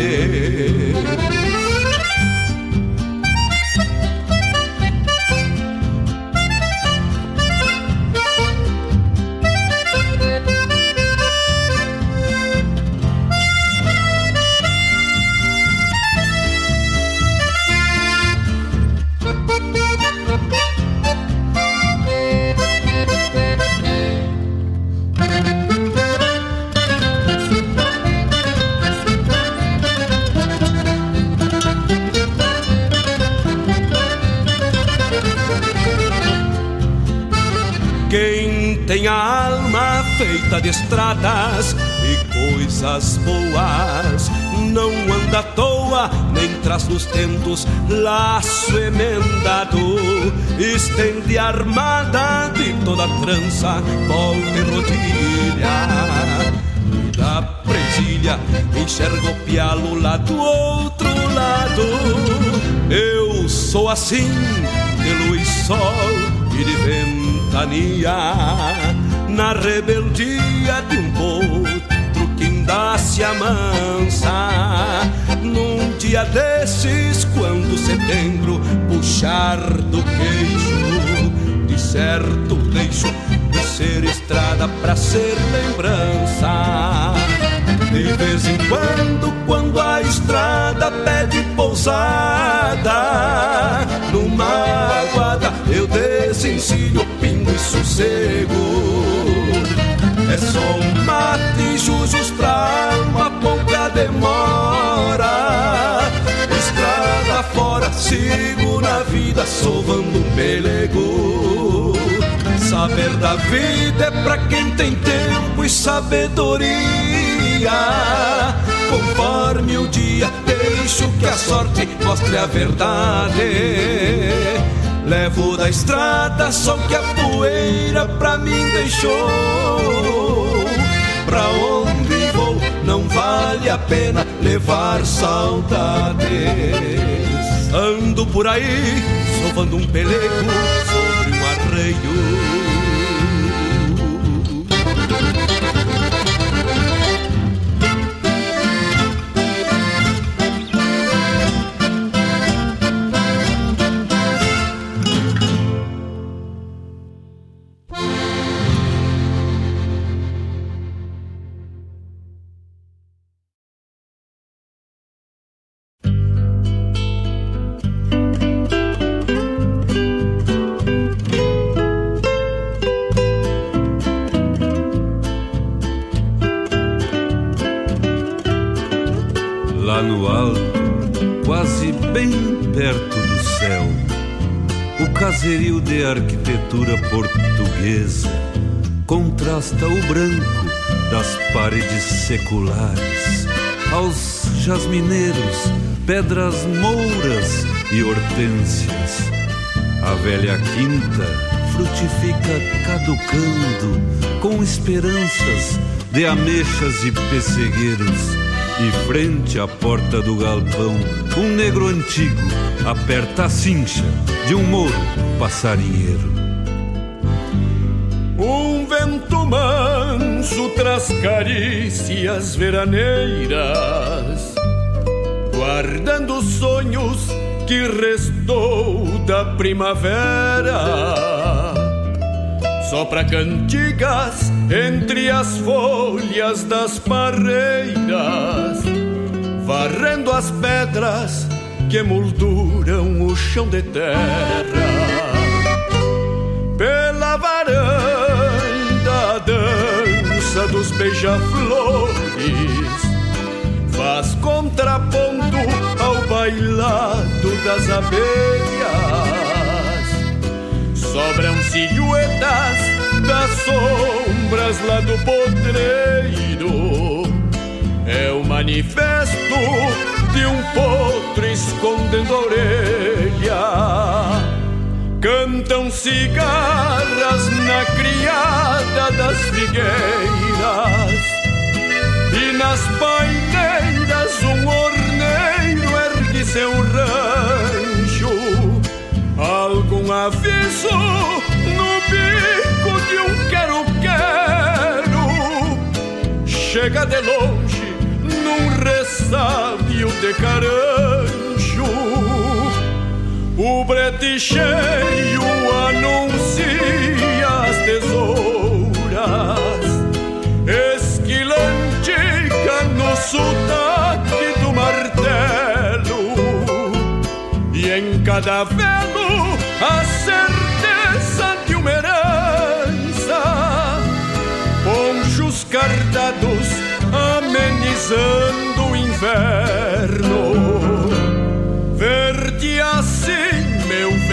Feita de estradas e coisas boas, não anda à toa, nem traz nos tentos laço emendado. Estende armada de toda trança, volta e rodilha. Da presilha, enxergo o pialo lá do outro lado. Eu sou assim, de luz, sol e de ventania, na rebeldia de um potro que ainda se amansa. Num dia desses, quando setembro puxar do queixo, de certo deixo de ser estrada pra ser lembrança. De vez em quando, quando a estrada pede pousada, numa aguada eu desencilho pingo e sossego. Um mate e jujos pra alma, pouca demora. Estrada fora, sigo na vida, sovando um pelego. Saber da vida é pra quem tem tempo e sabedoria. Conforme o dia, deixo que a sorte mostre a verdade. Levo da estrada só que a poeira pra mim deixou. Pra onde vou, não vale a pena levar saudades. Ando por aí, sovando um pelego sobre um arreio. Seculares aos jasmineiros, pedras mouras e hortênsias. A velha quinta frutifica caducando com esperanças de ameixas e pessegueiros. E frente à porta do galpão, um negro antigo aperta a cincha de um mouro passarinheiro. Vento manso traz carícias veraneiras, guardando sonhos que restou da primavera. Sopra cantigas entre as folhas das parreiras, varrendo as pedras que molduram o chão de terra. Pela varanda, dança dos beija-flores faz contraponto ao bailado das abelhas sobram silhuetas das sombras lá do podreiro. É o manifesto de um potro escondendo a orelha. Cantam cigarras na criada das figueiras e nas paineiras um horneiro ergue seu rancho algum aviso no bico de um quero-quero. Chega de longe num ressábio de carancho. O brete cheio anuncia as tesouras. Esquilantica no sotaque do martelo. E em cada velo a certeza de uma herança, ponchos cardados amenizando o inverno.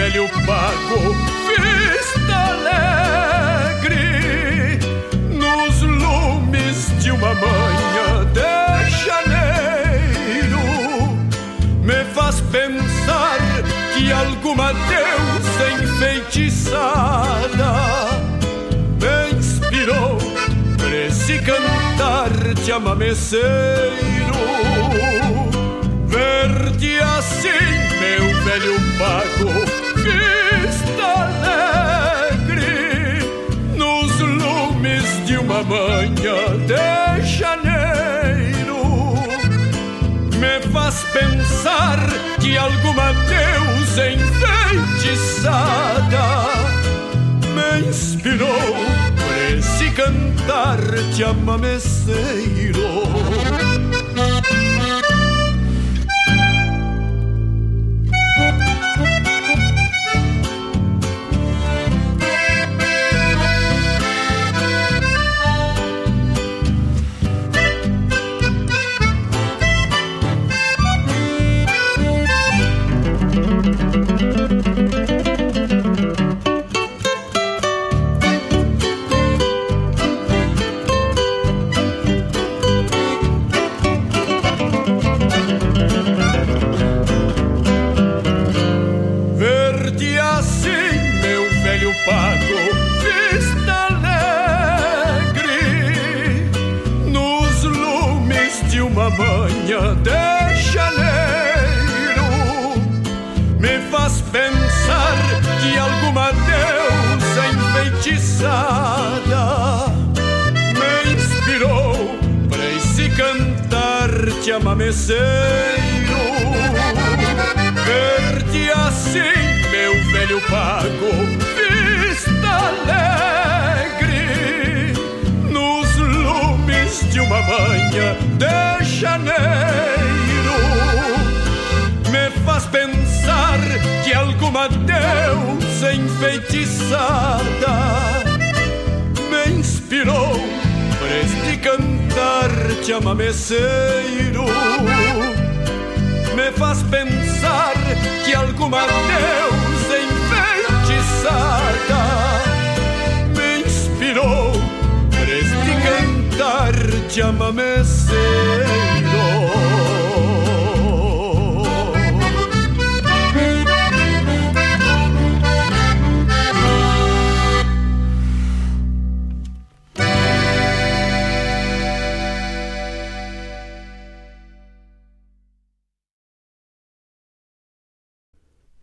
Velho pago, vista alegre, nos lumes de uma manhã de janeiro, me faz pensar que alguma deusa enfeitiçada me inspirou para esse cantar de amameceiro. Verde assim, meu velho pago, faz pensar que alguma deusa enfeitiçada me inspirou por esse cantar de amameceiro. De amameceiro. Verde assim, meu velho pago, vista alegre, nos lumes de uma manhã de janeiro, me faz pensar que alguma deusa enfeitiçada me inspirou para este cantar de amameceiro me faz pensar que alguma deusa enfeitiçada me inspirou para este cantar de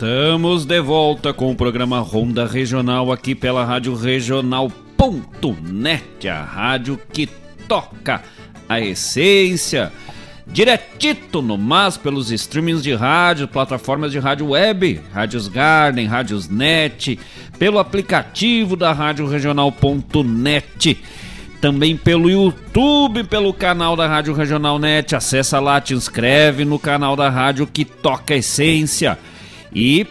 Estamos de volta com o programa Ronda Regional aqui pela Rádio Regional.net, a rádio que toca a essência. Diretito no mas pelos streamings de rádio, plataformas de rádio web, Rádios Garden, Rádios Net, pelo aplicativo da Rádio Regional.net também pelo YouTube, pelo canal da Rádio Regional Net. Acessa lá, te inscreve no canal da rádio que toca a essência. E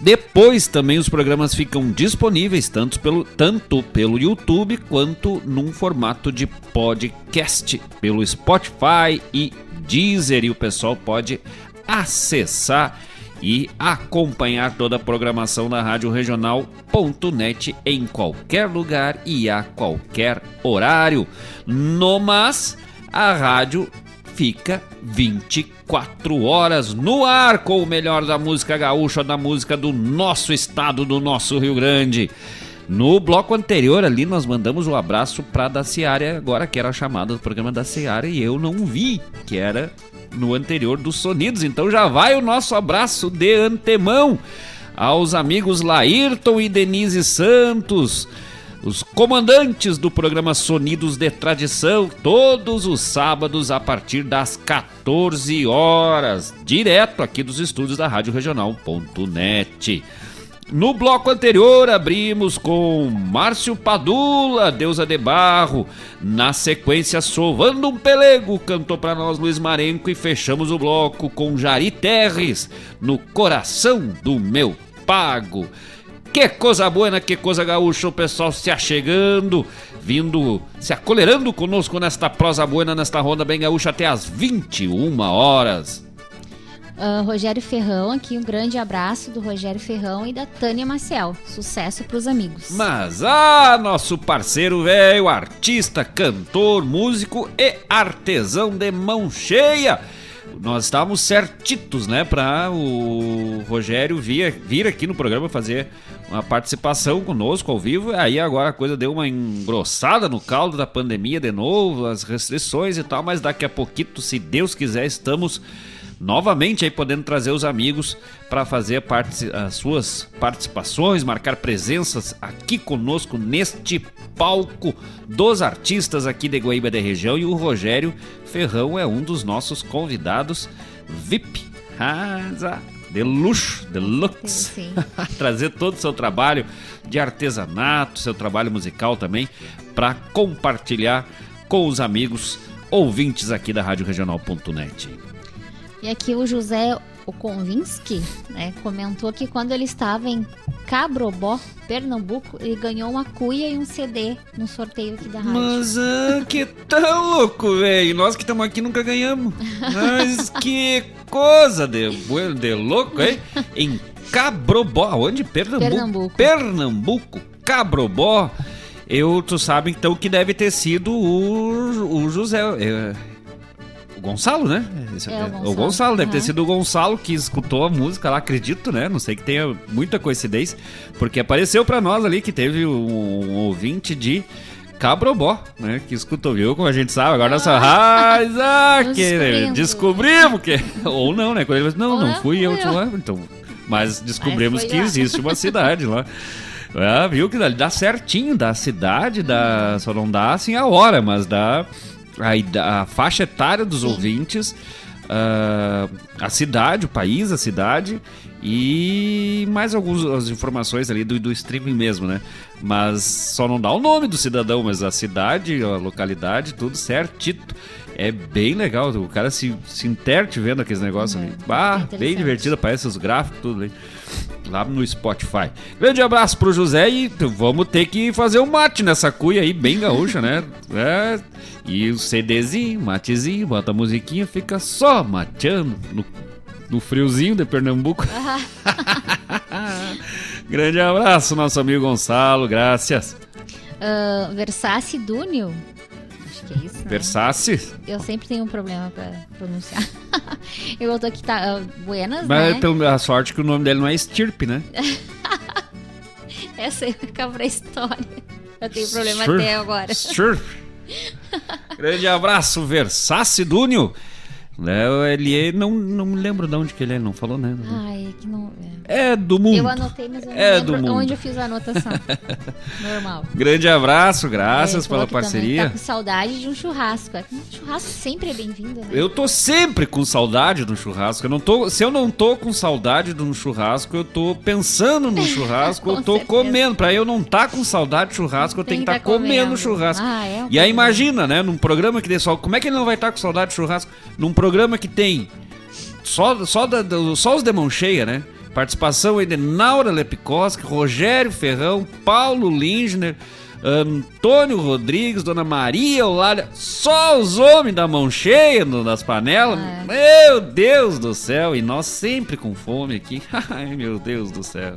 depois também os programas ficam disponíveis tanto pelo, tanto pelo YouTube quanto num formato de podcast pelo Spotify e Deezer e o pessoal pode acessar e acompanhar toda a programação da Rádio Regional.net em qualquer lugar e a qualquer horário. No mas, a rádio fica 24 horas no ar com o melhor da música gaúcha, da música do nosso estado, do nosso Rio Grande. No bloco anterior ali nós mandamos o um abraço para da Seara, agora que era a chamada do programa da Seara e eu não vi, que era no anterior dos Sonidos. Então já vai o nosso abraço de antemão aos amigos Laírton e Denise Santos, os comandantes do programa Sonidos de Tradição, todos os sábados a partir das 14 horas, direto aqui dos estúdios da Rádio Regional.net. No bloco anterior abrimos com Márcio Padula, Deusa de Barro. Na sequência, Sovando um Pelego, cantou para nós Luiz Marenco e fechamos o bloco com Jari Terres, no coração do meu pago. Que coisa boa, que coisa gaúcha, o pessoal se achegando, vindo, se acolherando conosco nesta prosa buena, nesta ronda bem gaúcha até as 21 horas. Uh, Rogério Ferrão aqui, um grande abraço do Rogério Ferrão e da Tânia Maciel. Sucesso pros amigos. Mas, ah, nosso parceiro velho, artista, cantor, músico e artesão de mão cheia. Nós estávamos certitos, né, para o Rogério vir, vir aqui no programa fazer uma participação conosco ao vivo. Aí agora a coisa deu uma engrossada no caldo da pandemia de novo, as restrições e tal, mas daqui a pouquinho, se Deus quiser, estamos novamente aí podendo trazer os amigos para fazer as suas participações, marcar presenças aqui conosco neste palco dos artistas aqui de Guaíba da região e o Rogério Ferrão é um dos nossos convidados VIP. Rasa de luxo, de lux, trazer todo o seu trabalho de artesanato, seu trabalho musical também, para compartilhar com os amigos ouvintes aqui da Rádio Regional.net. E aqui o José Okonvinsky né, comentou que quando ele estava em Cabrobó, Pernambuco, ele ganhou uma cuia e um CD no sorteio aqui da rádio. Mas ah, que tá louco, velho. Nós que estamos aqui nunca ganhamos. Mas que coisa de, de louco, hein? Em Cabrobó, onde? Pernambuco. Pernambuco. Pernambuco, Cabrobó. Eu, tu sabe então que deve ter sido o, o José. É, o Gonçalo, né? Esse, é, o Gonçalo, o Gonçalo deve uhum. ter sido o Gonçalo que escutou a música lá, acredito, né? Não sei que tenha muita coincidência, porque apareceu para nós ali que teve um, um ouvinte de Cabrobó, né? Que escutou, viu? Como a gente sabe, agora nossa ah, que descobrimos que. Ou não, né? Quando ele falou, não, Ou não fui eu, eu. lá. Então, mas descobrimos que lá. existe uma cidade lá. Ah, viu que dá certinho, da cidade, dá, só não dá assim a hora, mas dá a, a faixa etária dos ouvintes, uh, a cidade, o país, a cidade e mais algumas informações ali do, do streaming mesmo, né? Mas só não dá o nome do cidadão, mas a cidade, a localidade, tudo certito. É bem legal, o cara se, se interte vendo aqueles negócios ali. Ah, bem divertido, aparece os gráficos, tudo aí. Lá no Spotify. Grande abraço pro José e vamos ter que fazer um mate nessa cuia aí, bem gaúcha, né? É, e o CDzinho, matezinho, bota a musiquinha, fica só mateando no, no friozinho de Pernambuco. Grande abraço, nosso amigo Gonçalo, graças. Uh, Versace Dúnio. Acho que é isso. Né? Versace? Eu sempre tenho um problema pra pronunciar. Eu botou aqui, tá. Uh, Buenas, Mas né? pelo- a sorte que o nome dele não é Stirpe, né? Essa aí fica pra história. Eu tenho problema até agora. Sure. Grande abraço, Versace Dúnio. Né, Ele é- não, não me lembro de onde que ele é, não falou, né? Ai, que não. É do mundo. Eu anotei, mas eu não É lembro onde eu fiz a anotação. Normal. Grande abraço, graças É, pela parceria. Tá com saudade de um churrasco. Um churrasco sempre é bem-vindo, né? Eu tô sempre com saudade do churrasco. Eu não tô, se eu não tô com saudade de um churrasco, eu tô pensando no churrasco, eu tô certeza. comendo. Pra eu não tá com saudade de churrasco, eu tenho que estar tá comendo comendo. churrasco. Ah, é um e aí problema. imagina, né, num programa que dê só, como é que ele não vai estar com saudade de churrasco? Num programa que tem só só da- só os de mão cheia, né? Participação aí de Naura Lepikoski, Rogério Ferrão, Paulo Lindner, Antônio Rodrigues, Dona Maria Eulália, só os homens da mão cheia no- nas panelas. Meu Deus do céu, e nós sempre com fome aqui. Ai, meu Deus do céu.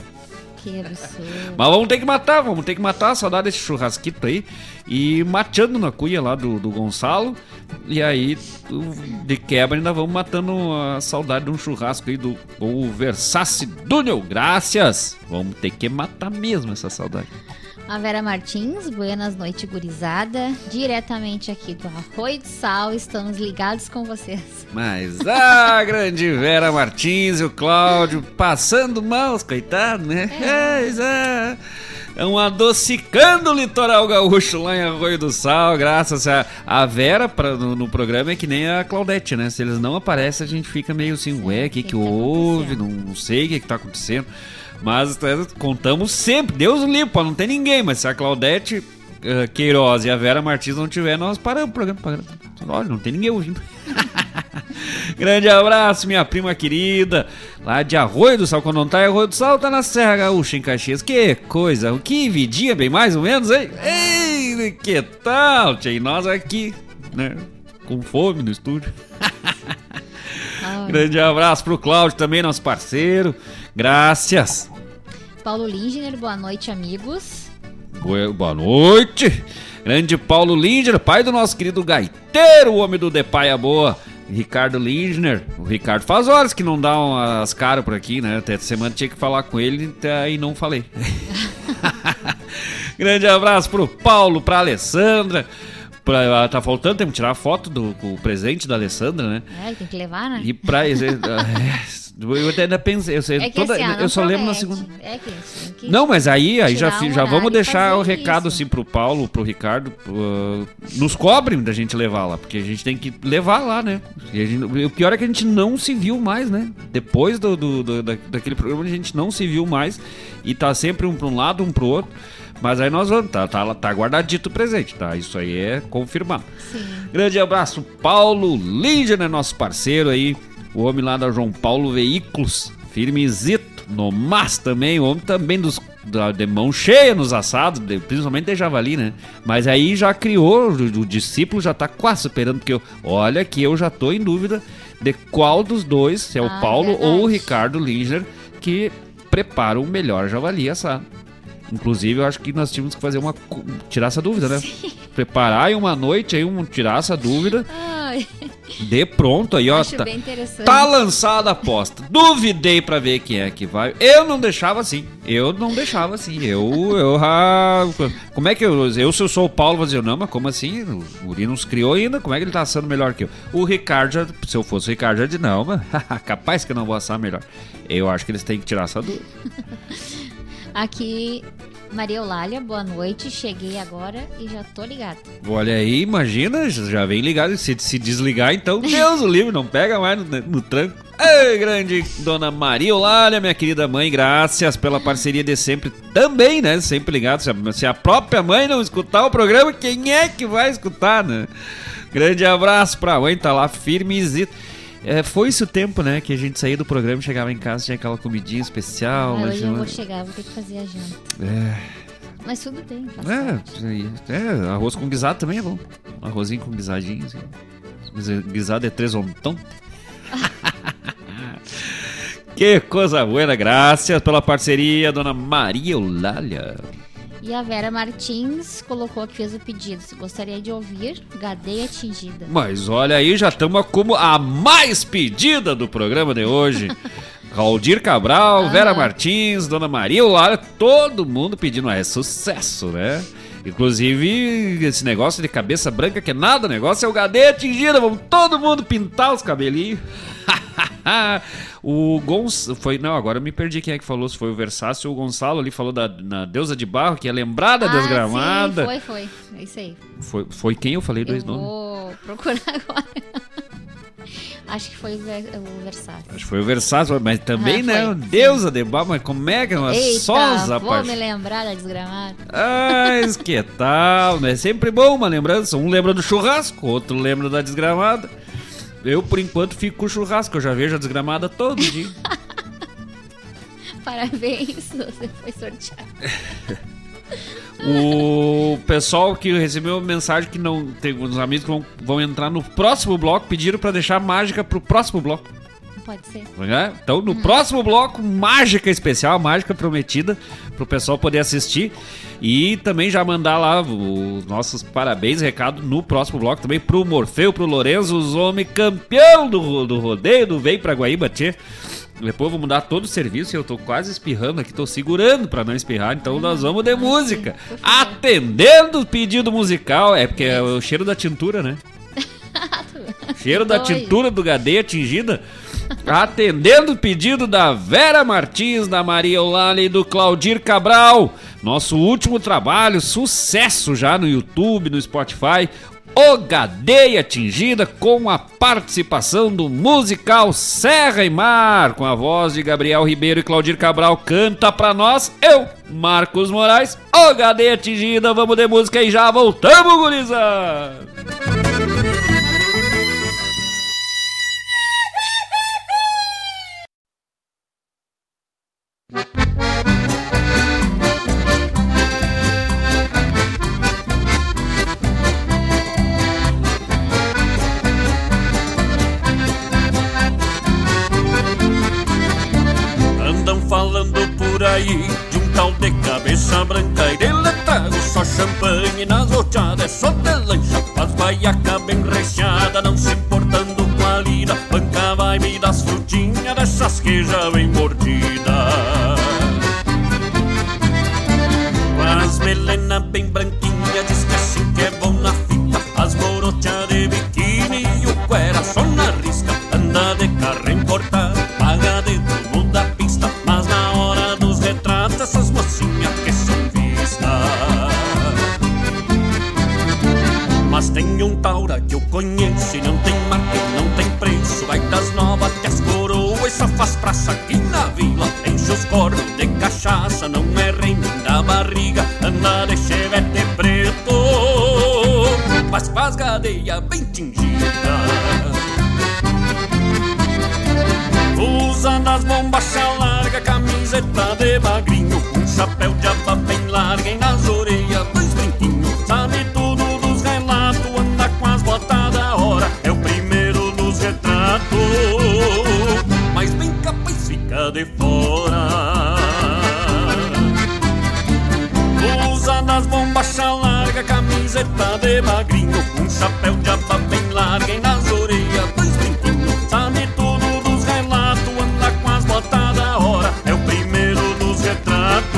Mas vamos ter que matar, vamos ter que matar a saudade desse churrasquito aí. E mateando na cuia lá do, do Gonçalo. E aí, de quebra, ainda vamos matando a saudade de um churrasco aí do o Versace Dunel. Graças! Vamos ter que matar mesmo essa saudade. A Vera Martins, buenas noites, gurizada. Diretamente aqui do Arroio do Sal, estamos ligados com vocês. Mas a grande Vera Martins e o Cláudio passando mal, os coitados, né? É, é. Estão adocicando o litoral gaúcho lá em Arroio do Sal, graças a, a Vera pra, no, no programa é que nem a Claudete, né? Se eles não aparecem, a gente fica meio assim, ué, o que, que, houve? Não, não sei o que, que tá acontecendo. Mas é, contamos sempre, Deus livre, pode não ter ninguém, mas se a Claudete eh, Queiroz e a Vera Martins não tiver, nós paramos o programa. paramos. Olha, não tem ninguém ouvindo. Grande abraço, minha prima querida. Lá de Arroio do Sal, quando não tá em Arroio do Sal, tá na Serra Gaúcha, em Caxias. Que coisa, que vidinha, bem mais ou menos, hein? Ei, que tal, tia? E nós aqui, né? Com fome no estúdio. Grande abraço pro Cláudio também, nosso parceiro. Graças. Paulo Lindner, boa noite, amigos. Boa boa noite. Grande Paulo Lindner, pai do nosso querido gaiteiro, o homem do De Paia Boa. Ricardo Lindner. O Ricardo faz horas que não dá as caras por aqui, né? Até essa semana tinha que falar com ele tá, e não falei. Grande abraço pro Paulo, pra Alessandra. Pra, tá faltando, que tirar a foto do presente da Alessandra, né? É, tem que levar, né? E pra. é, eu até ainda pensei, eu, sei, É toda- assim, eu só lembro na promete. segunda. É que tem que Não, mas aí, aí já, já vamos deixar o recado isso. assim pro Paulo, pro Ricardo, uh, nos cobrem da gente levar lá, porque a gente tem que levar lá, né? E gente- o pior é que a gente não se viu mais, né? Depois do, do- do- da- daquele programa a gente não se viu mais e tá sempre um pra um lado, um pro outro. Mas aí nós vamos, tá, tá, tá guardadito o presente, tá? Isso aí é confirmado. Grande abraço, Paulo Lindner, nosso parceiro aí, o homem lá da João Paulo Veículos, firmezito, no mas também, o homem também dos da, de mão cheia nos assados, de- principalmente de javali, né? Mas aí já criou, o, o discípulo já tá quase superando, porque eu, olha que eu já tô em dúvida de qual dos dois, se é o Ah, Paulo verdade. ou o Ricardo Lindner, que prepara o melhor javali assado. Inclusive, eu acho que nós tínhamos que fazer uma. tirar essa dúvida, né? Preparar em uma noite aí, um, tirar essa dúvida. Ai, De pronto aí, ó. Tá, tá lançada a aposta. Duvidei pra ver quem é que vai. Eu não deixava assim. Eu não deixava assim. Eu. eu ah, como é que eu. Eu, se eu sou o Paulo, vou dizer, não, mas como assim? O Guri nos criou ainda. Como é que ele tá assando melhor que eu? O Ricardo, já, se eu fosse o Ricardo, já de não, mas capaz que eu não vou assar melhor. Eu acho que eles têm que tirar essa dúvida. Aqui, Maria Eulália, boa noite. Cheguei agora e já tô ligada. Olha aí, imagina, já vem ligado. Se, se desligar, então, Deus o livre, não pega mais no, no tranco. Ei, grande dona Maria Eulália, minha querida mãe, graças pela parceria de sempre também, né? Sempre ligado. Se a, se a própria mãe não escutar o programa, quem é que vai escutar, né? Grande abraço pra mãe, tá lá firmezito. É, foi esse o tempo, né, que a gente saía do programa chegava em casa tinha aquela comidinha especial. Ah, mas hoje eu não- vou chegar, vou ter que fazer a janta. É, Mas tudo bem, é, é, arroz com guisado também é bom. Arrozinho com guisadinho, assim. Guisa- Guisado é três ontão. que coisa boa, graças pela parceria, dona Maria Eulália. E a Vera Martins colocou que fez o pedido. Se gostaria de ouvir, Gadeia Atingida. Mas olha aí, já estamos como a mais pedida do programa de hoje. Valdir Cabral, Vera Martins, Dona Maria Eulália, todo mundo pedindo. É sucesso, né? Inclusive, esse negócio de cabeça branca, que é nada, o negócio é o gadeia atingida. Vamos todo mundo pintar os cabelinhos. o Gonçalo. Foi, não, agora eu me perdi quem é que falou. Se foi o Versácio ou o Gonçalo ali falou da na deusa de barro, que é lembrada Ah, desgramada. Sim, foi, foi. É isso aí. Foi, foi quem eu falei dois eu nomes? vou procurar agora. Acho que foi o Ver- o Versátil. Acho que foi o Versátil, mas também, Ah, né? Deusa de barro, mas como é que é uma Eita, sosa vou parte- me lembrar da desgramada. Mas que tal, né? Sempre bom uma lembrança. Um lembra do churrasco, outro lembra da desgramada. Eu, por enquanto, fico com churrasco. Eu já vejo a desgramada todo dia. Parabéns, você foi sorteado. o pessoal que recebeu mensagem que não... Tem uns amigos que vão, vão entrar no próximo bloco, pediram pra deixar mágica pro próximo bloco. Pode ser. né? Então, no próximo bloco, mágica especial, mágica prometida, pro pessoal poder assistir. E também já mandar lá os nossos parabéns, recado no próximo bloco também pro Morfeu, pro Lorenzo, os homens campeão do, do rodeio, do Vem pra Guaíba, tchê. Depois eu vou mudar todo o serviço e eu tô quase espirrando aqui, tô segurando pra não espirrar, então nós vamos de música. Atendendo o pedido musical, é porque é o cheiro da tintura, né? Cheiro da tintura do Gadeia atingida. Atendendo o pedido da Vera Martins, da Maria Eulalia e do Claudir Cabral. Nosso último trabalho, sucesso já no YouTube, no Spotify. O Gadeia Atingida com a participação do musical Serra e Mar, com a voz de Gabriel Ribeiro e Claudir Cabral. Canta pra nós, eu, Marcos Moraes. O Gadeia Atingida, vamos de música e já voltamos, gurizada! Aí de um tal de cabeça branca e dele trago só champanhe nas roteadas, é só de lancha, faz baiaca bem recheada, não se importando com a lida, banca vai me das frutinhas dessas que já vem mordida. As melena bem branquinha, diz que assim que é bom na fita, as morochas de biquíni e o cuera só na risca, anda de carro Anda de chevette preto, mas faz gadeia bem tingida. Usa nas bombachas camiseta de magrinho Um chapéu de aba bem larga e nas orelhas dois brinquinhos Sabe tudo dos relatos, anda com as botas da hora É o primeiro dos retratos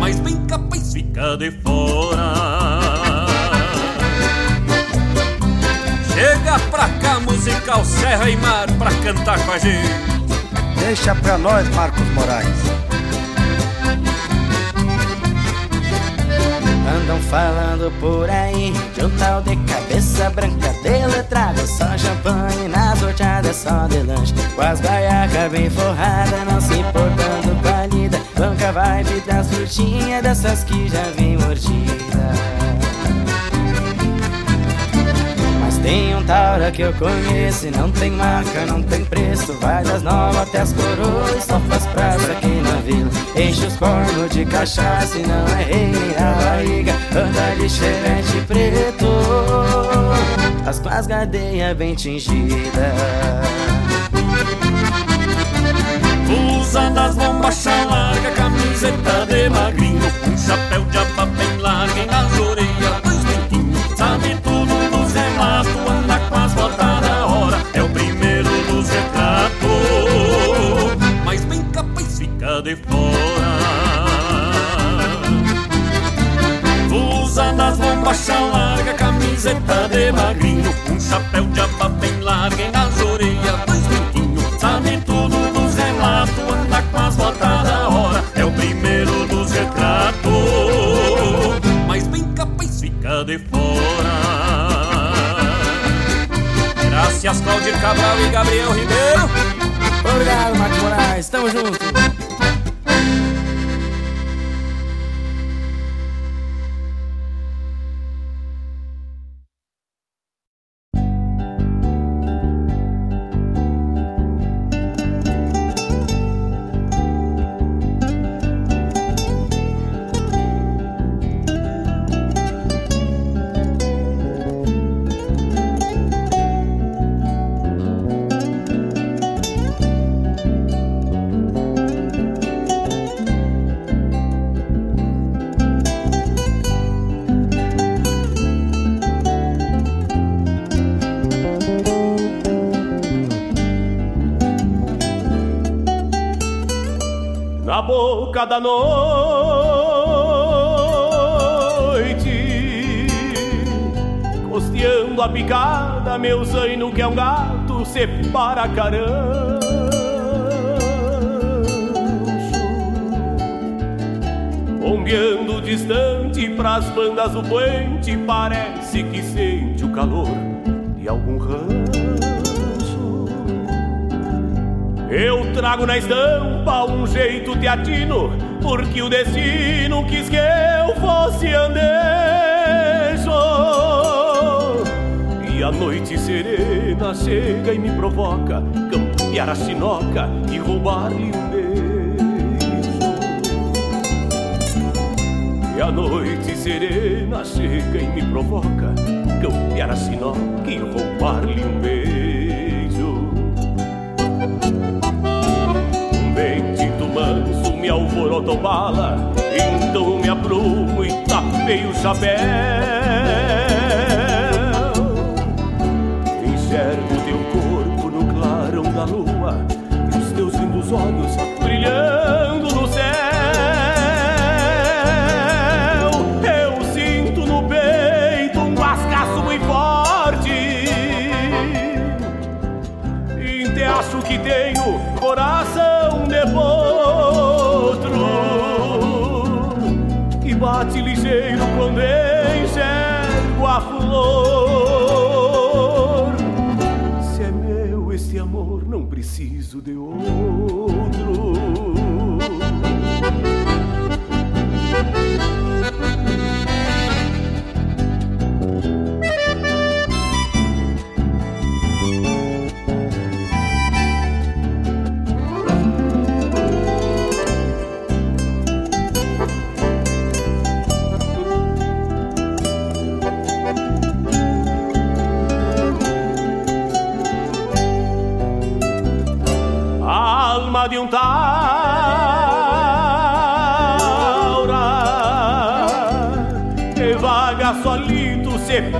Mas bem capaz fica de fora Chega pra cá, musical Serra e Mar Pra cantar com a gente Deixa pra nós, Marcos Moraes. Andam falando por aí. De um tal de cabeça branca de letrado Só champanhe nas roteadas, só de lanche. Com as baiacas bem forradas, não se importando com a lida. Banca vibe das frutinhas, dessas que já vem mordida Tem um taura que eu conheço e não tem marca, não tem preço. Vai das novas até as coroas só faz praça aqui na vila. Enche os cornos de cachaça e não é rei nem a barriga. Anda de chevette preto As com as gadeias bem tingidas. Usa das bombachas larga, camiseta de magrinho. Um chapéu de aba bombachas larga, camiseta de magrinho Um chapéu de aba bem larga e nas orelhas dois biquinhos Sabe tudo dos relatos, anda com as botas da hora É o primeiro dos retratos. Mas bem capaz fica de fora. Graças Claudir Cabral e Gabriel Ribeiro. Obrigado, Marcos Moraes, tamo junto boca da noite, costeando a picada, meu zaino que é um gato separa carancho. Bombeando distante pras bandas do puente, parece que sente o calor de algum rancho. Eu trago na estampa um jeito teatino, porque o destino quis que eu fosse andejo. E a noite serena chega e me provoca campear a chinoca e roubar-lhe um beijo. E a noite serena chega e me provoca campear a chinoca e roubar-lhe um beijo. Me alvorotou bala Então me aprumo e tapei o chapéu. Enxergo teu corpo no clarão da lua E os teus lindos olhos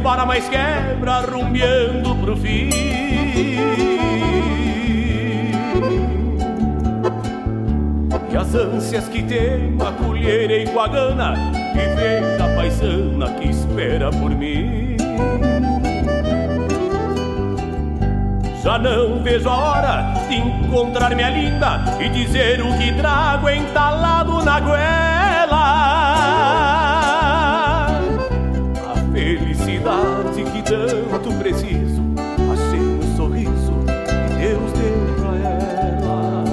separa mais quebra, rumbeando pro fim. E as ânsias que tem a colherei com a gana e vem da paisana que espera por mim. Já não vejo a hora de encontrar minha linda e dizer o que trago entalado na goela. Tanto preciso, achei no sorriso que Deus deu pra ela.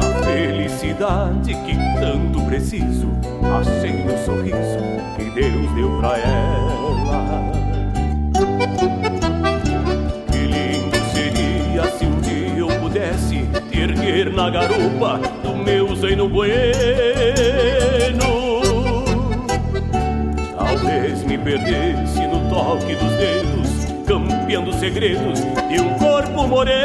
A felicidade que tanto preciso, achei no sorriso que Deus deu pra ela. Que lindo seria se um dia eu pudesse te erguer na garupa do meu zaino bueno. Perdesse no toque dos dedos, campeando segredos de um corpo moreno.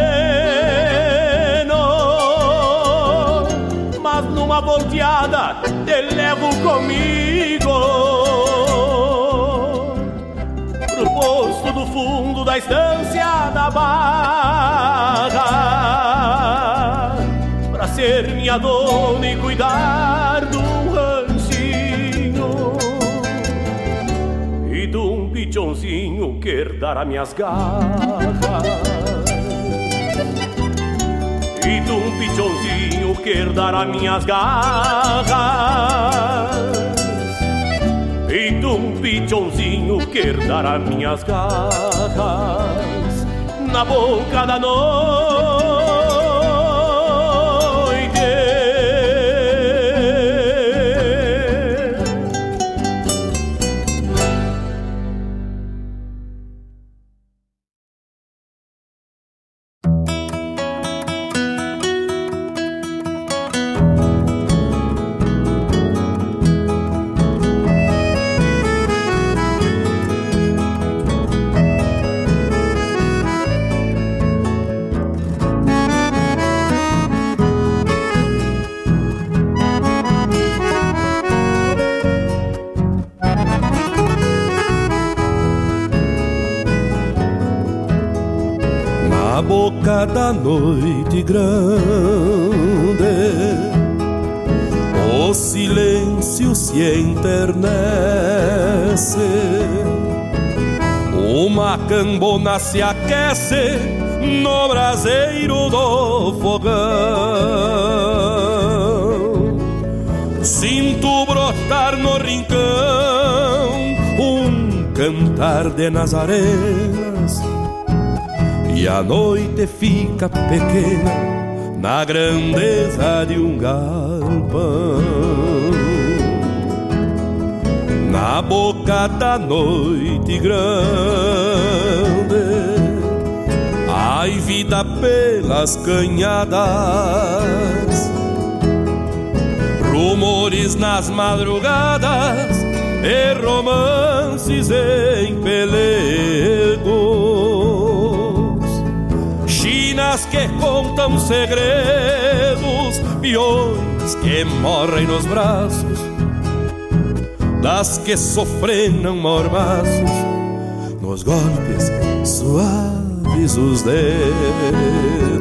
Mas numa volteada te levo comigo. Pro posto do fundo da estância da barra pra ser minha dona e cuidar do de um pichãozinho que herdar minhas garras. E de um pichãozinho que herdar minhas garras. E de um pichãozinho que herdar minhas garras. Na boca da noite Na boca da noite grande, o silêncio se enternece. Uma cambona se aquece no braseiro do fogão. Sinto brotar no rincão um cantar de nazarenas e a noite fica pequena na grandeza de um galpão. Na boca da noite grande, ai vida pelas canhadas, rumores nas madrugadas e romances em pelegos chinas que contam segredos, peões que morrem nos braços das que sofrenam mormaços nos golpes suaves os dedos.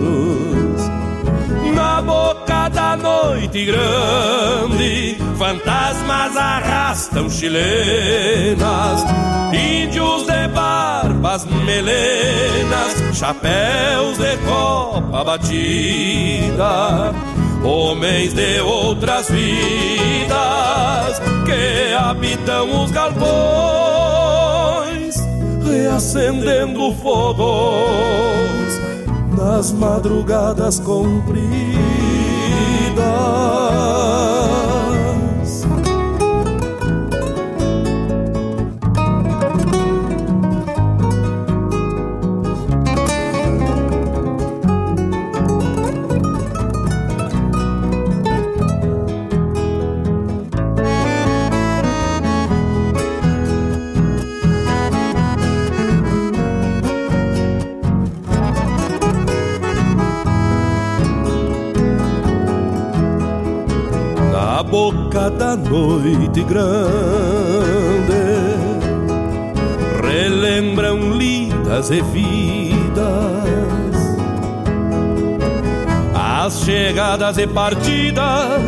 Grande, fantasmas arrastam chilenas, índios de barbas melenas, chapéus de copa batida, homens de outras vidas que habitam os galpões, reacendendo fogões nas madrugadas compridas. Na boca da noite grande. Relembram lidas e vidas. As chegadas e partidas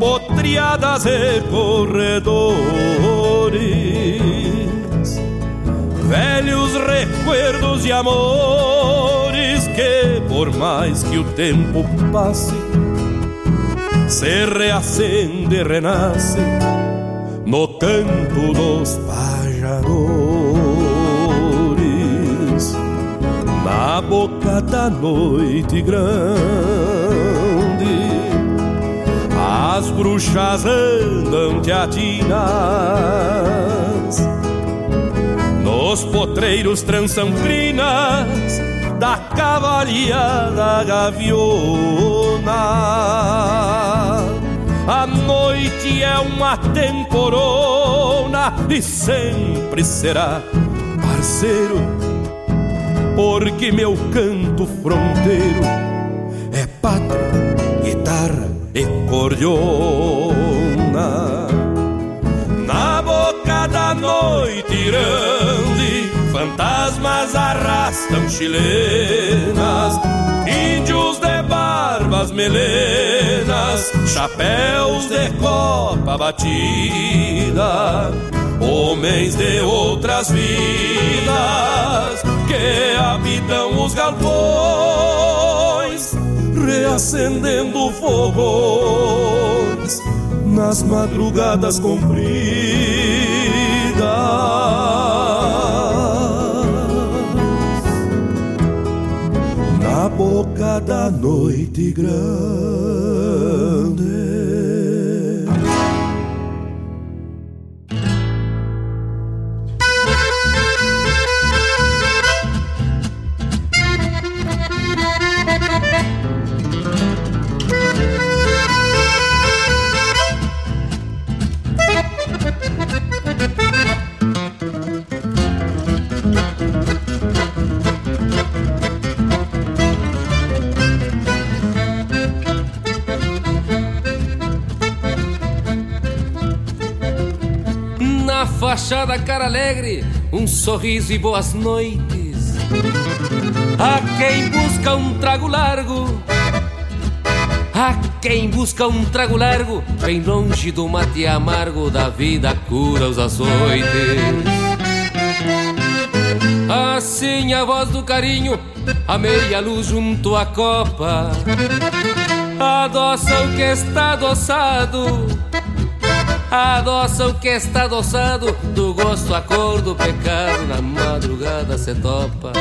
potriadas e corredores. Velhos recuerdos de amores que por mais que o tempo passe se reacende e renasce no canto dos pajadores, na boca da noite grande, as bruxas andam teatinas. Nos potreiros trançam crinas da cavalhada gaviona. A noite é uma temporona e sempre será parceiro, porque meu canto fronteiro é pátria, guitarra e cordiona. Na boca da noite grande, fantasmas arrastam chilenas, índios barbas melenas, chapéus de copa batida, homens de outras vidas que habitam os galpões reacendendo fogões nas madrugadas compridas. Boca da noite grande. Fachada cara alegre, um sorriso e boas noites. A quem busca um trago largo, a quem busca um trago largo, bem longe do mate amargo da vida cura os açoites. Assim a voz do carinho, a meia luz junto à copa, adoça o que está adoçado Adoça o que está adoçado Do gosto, a cor do pecado Na madrugada se topa.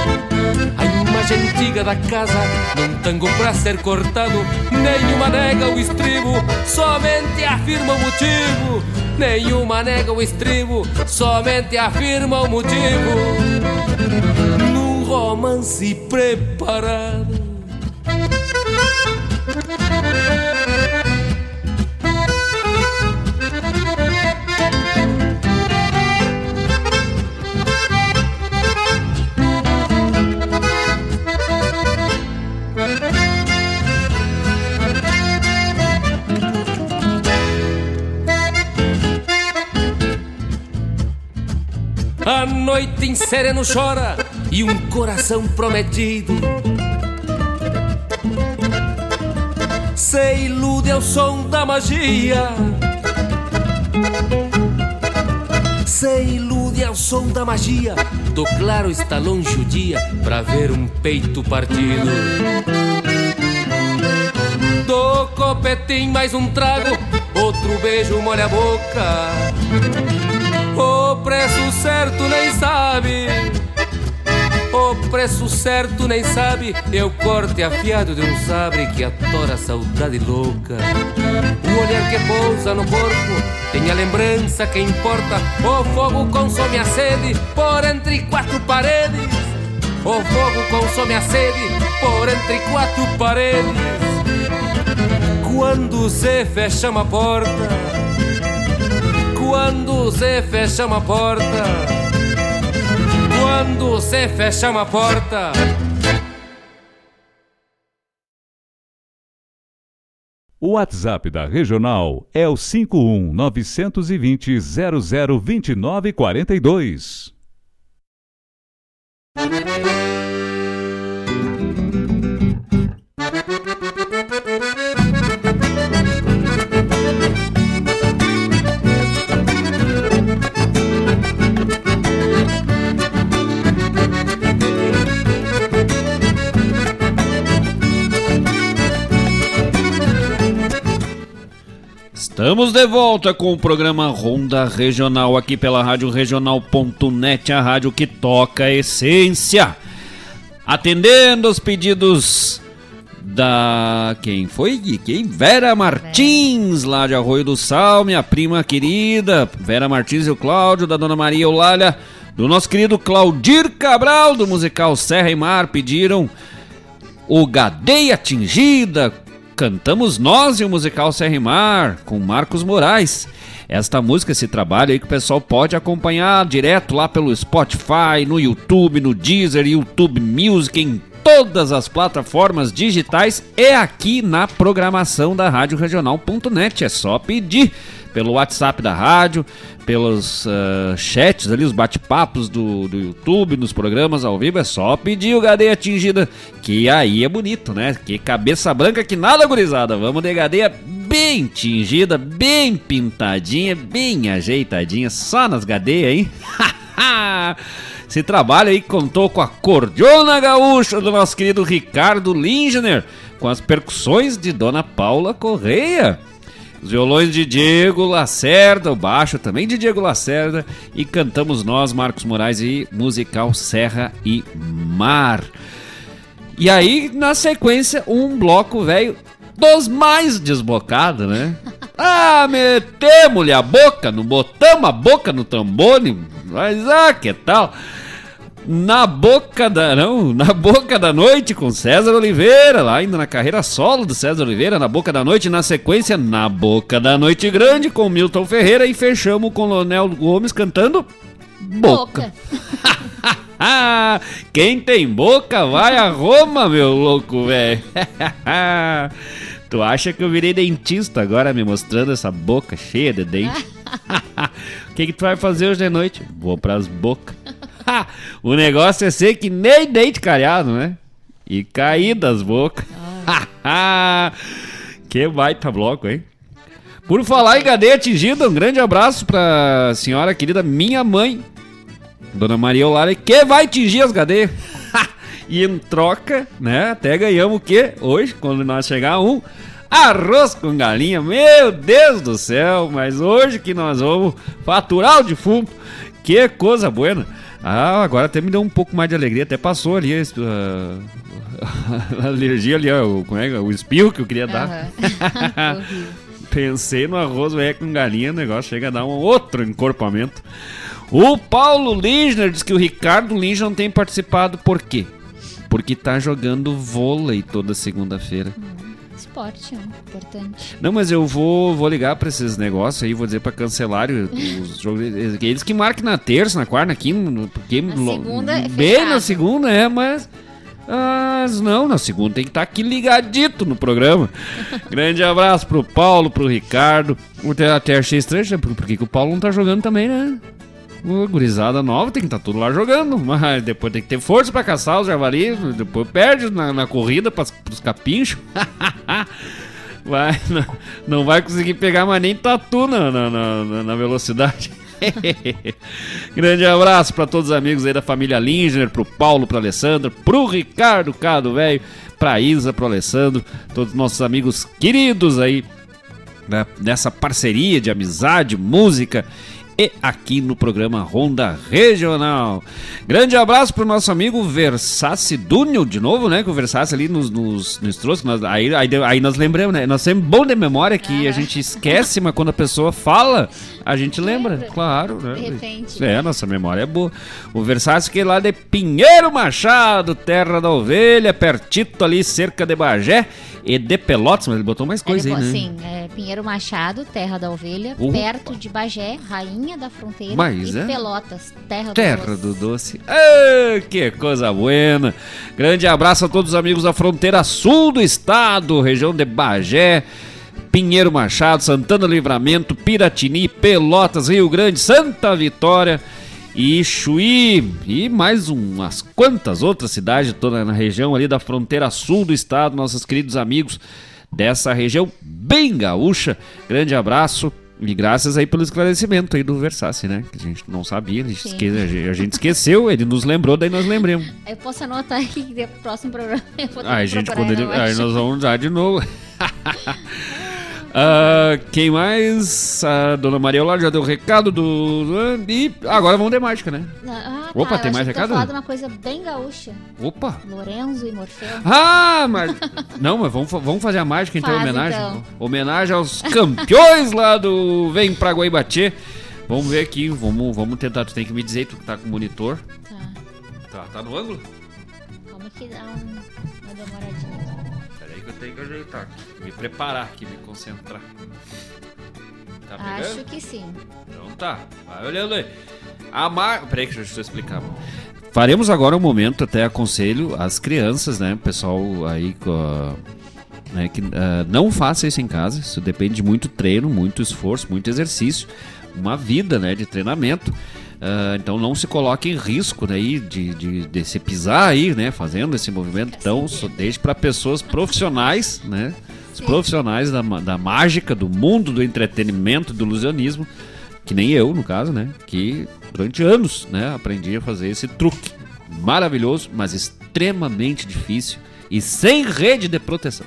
A imagem antiga da casa Num tango pra ser cortado Nenhuma nega o estribo Somente afirma o motivo. Nenhuma nega o estribo Somente afirma o motivo. Num romance preparado A noite em sereno chora e um coração prometido se ilude ao som da magia. Se ilude ao som da magia. Do claro está longe o dia pra ver um peito partido. Do copetim mais um trago, outro beijo molha a boca. Preço certo nem sabe. O preço certo nem sabe. O corte afiado de um sabre que atora a saudade louca. O olhar que pousa no corpo tem a lembrança que importa. O fogo consome a sede por entre quatro paredes. O fogo consome a sede por entre quatro paredes. Quando se fecha uma porta quando se fecha uma porta. Quando se fecha uma porta. O WhatsApp da Regional é o 51 920 0029 42. Estamos de volta com o programa Ronda Regional aqui pela Rádio Regional.net, a rádio que toca a essência. Atendendo os pedidos da. Quem foi? Quem? Vera Martins, lá de Arroio do Sal, minha prima querida. Vera Martins e o Cláudio, da Dona Maria Eulália, do nosso querido Claudir Cabral, do musical Serra e Mar, pediram o Gadeia Atingida. Cantamos nós e o musical Serra e Mar, com Marcos Moraes. Esta música, esse trabalho aí que o pessoal pode acompanhar direto lá pelo Spotify, no YouTube, no Deezer, YouTube Music, em todas as plataformas digitais e aqui na programação da Rádio Regional.net. É só pedir pelo WhatsApp da rádio, pelos uh, chats ali, os bate-papos do, do YouTube, nos programas ao vivo. É só pedir o Gadeia Atingida, que aí é bonito, né? Que cabeça branca que nada gurizada. Vamos de Gadeia bem tingida, bem pintadinha, bem ajeitadinha, só nas gadeias, hein? Esse trabalho aí contou com a cordiona gaúcha do nosso querido Ricardo Lindner, com as percussões de Dona Paula Correia. Os violões de Diego Lacerda, o baixo também de Diego Lacerda e cantamos nós, Marcos Moraes e musical Serra e Mar. E aí, na sequência, um bloco velho dos mais desbocados, né? Ah, metemos-lhe a boca, não botamos a boca no tambone, mas ah, que tal? Na boca da. Não, na boca da noite com César Oliveira, lá ainda na carreira solo do César Oliveira, na boca da noite, na sequência, na boca da noite grande com Milton Ferreira e fechamos com Lonel Gomes cantando Boca. boca. Quem tem boca vai a Roma, meu louco, velho. tu acha que eu virei dentista agora me mostrando essa boca cheia de dente? O que, que tu vai fazer hoje de noite? Vou pras bocas. o negócio é ser que nem dente cariado, né? E cair das bocas. Que baita bloco, hein? Por falar em cadeia atingida, um grande abraço pra senhora querida minha mãe, Dona Maria Olara, que vai atingir as cadeias. e em troca, né? Até ganhamos o quê? Hoje, quando nós chegar um arroz com galinha. Meu Deus do céu, mas hoje que nós vamos faturar o defunto. Que coisa boa. Ah, agora até me deu um pouco mais de alegria, até passou ali uh, a alergia ali, ó, como é, o espirro que eu queria dar. Uhum. Pensei no arroz velho com galinha, o negócio chega a dar um outro encorpamento. O Paulo Lindner diz que o Ricardo Lindner não tem participado, por quê? Porque tá jogando vôlei toda segunda-feira. Uhum esporte, é importante. Não, mas eu vou, vou ligar pra esses negócios aí, vou dizer pra cancelar os jogos. Eles que marquem na terça, na quarta, na quinta, porque na segunda é bem fechado. na segunda, é, mas. Mas não, na segunda tem que estar tá aqui ligadito no programa. Grande abraço pro Paulo, pro Ricardo. Até achei estranho, né? por que, que o Paulo não tá jogando também, né? O gurizada nova tem que estar tá tudo lá jogando, mas depois tem que ter força para caçar os javalis, depois perde na, na corrida para os capinchos. vai, não, não, vai conseguir pegar mais nem tatu na, na, na, na velocidade. Grande abraço para todos os amigos aí da família Linger, pro Paulo, pro Alessandro, pro Ricardo Cado, velho, pra Isa, pro Alessandro, todos os nossos amigos queridos aí né, nessa parceria de amizade, música e aqui no programa Ronda Regional. Grande abraço pro nosso amigo Versace Dunio, de novo, né? Que o Versace ali nos, nos, nos trouxe. Nós, aí, aí, aí, nós lembramos, né? Nós temos bom de memória que a gente esquece, mas quando a pessoa fala, a gente lembra. lembra. Claro, né? De repente. É, nossa memória é boa. O Versace que é lá de Pinheiro Machado, terra da ovelha, pertito ali, cerca de Bagé e de Pelotas, mas ele botou mais coisa aí, né? Sim, é Pinheiro Machado, terra da ovelha, perto de Bagé, rainha da fronteira mas é? Pelotas, terra, terra do doce. do doce. Que coisa buena. Grande abraço a todos os amigos da fronteira sul do estado, região de Bagé. Pinheiro Machado, Santana Livramento, Piratini, Pelotas, Rio Grande, Santa Vitória e Chuí e mais umas quantas outras cidades toda na região ali da fronteira sul do estado, nossos queridos amigos dessa região bem gaúcha. Grande abraço e graças aí pelo esclarecimento aí do Versace, né? Que a gente não sabia, a gente, esque... a gente esqueceu, ele nos lembrou, daí nós lembramos. Eu posso anotar aqui que no próximo programa eu vou ter ah, gente, quando ele... aí nós vamos usar de novo. Ah, quem mais? A dona Maria Olá já deu o recado do. E agora vamos de mágica, né? Ah, tá, Opa, eu tem mais recado? falar de uma coisa bem gaúcha. Opa! Lorenzo e Morfeu. Ah, mas. Não, mas vamos, vamos fazer a mágica então, Faz, homenagem. então. Homenagem aos campeões lá do Vem pra Guaibatê. Vamos ver aqui, vamos, vamos tentar. Tu tem que me dizer, tu que tá com o monitor. Tá. Tá, tá no ângulo? Como que dá um- uma demoradinha? Peraí que eu tenho que ajeitar aqui. Me preparar aqui, me concentrar. Tá pegando? Acho que sim. Então tá, vai olhando aí. A mar... Peraí que deixa eu explicar. Faremos agora um momento, até aconselho as crianças, né? Pessoal aí com né, que ah, não faça isso em casa. Isso depende de muito treino, muito esforço, muito exercício, uma vida, né, de treinamento. Ah, então não se coloque em risco daí de, de, de se pisar aí, né, fazendo esse movimento. Então só deixe para pessoas profissionais, né? Os profissionais da, da mágica, do mundo do entretenimento, do ilusionismo, que nem eu, no caso, né? Que durante anos, né, aprendi a fazer esse truque maravilhoso, mas extremamente difícil e sem rede de proteção.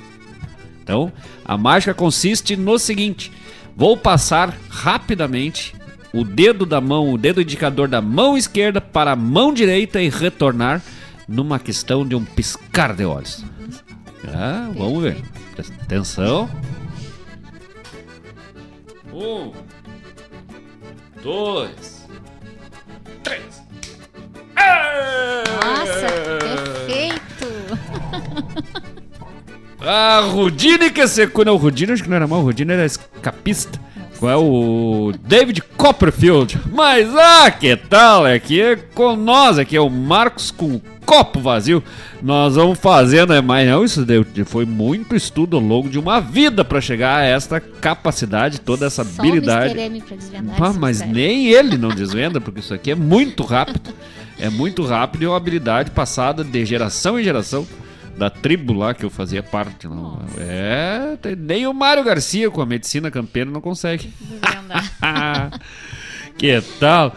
Então, a mágica consiste no seguinte: vou passar rapidamente o dedo da mão, o dedo indicador da mão esquerda para a mão direita e retornar numa questão de um piscar de olhos. Ah, vamos ver. Presta atenção. Um, dois, três. Nossa, perfeito! Ah, Rudine que secou. Não, o Rudine acho que não era mal, o Rudine era escapista. Qual é o David Copperfield? Mas, ah, que tal? Aqui é com nós, aqui é o Marcos com o copo vazio. Nós vamos fazendo, é, mas não, isso deu, foi muito estudo ao longo de uma vida para chegar a esta capacidade, toda essa Só habilidade. Ah, mas nem ele não desvenda, porque isso aqui é muito rápido. É muito rápido e é uma habilidade passada de geração em geração da tribo lá que eu fazia parte. Não. É, nem o Mário Garcia com a medicina campeira não consegue. que tal?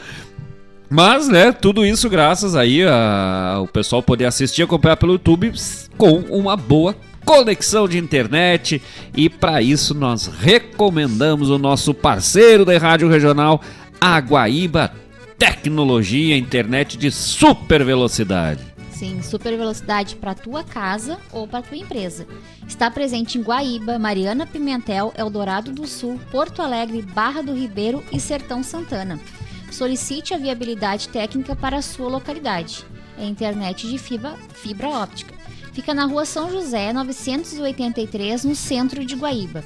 Mas, né, tudo isso graças aí a o pessoal poder assistir e acompanhar pelo YouTube com uma boa conexão de internet e para isso nós recomendamos o nosso parceiro da Rádio Regional, a Guaíba Tecnologia, internet de super velocidade. Sim, super velocidade para tua casa ou para tua empresa. Está presente em Guaíba, Mariana Pimentel, Eldorado do Sul, Porto Alegre, Barra do Ribeiro e Sertão Santana. Solicite a viabilidade técnica para a sua localidade. É internet de fibra, fibra óptica. Fica na rua São José, 983, no centro de Guaíba.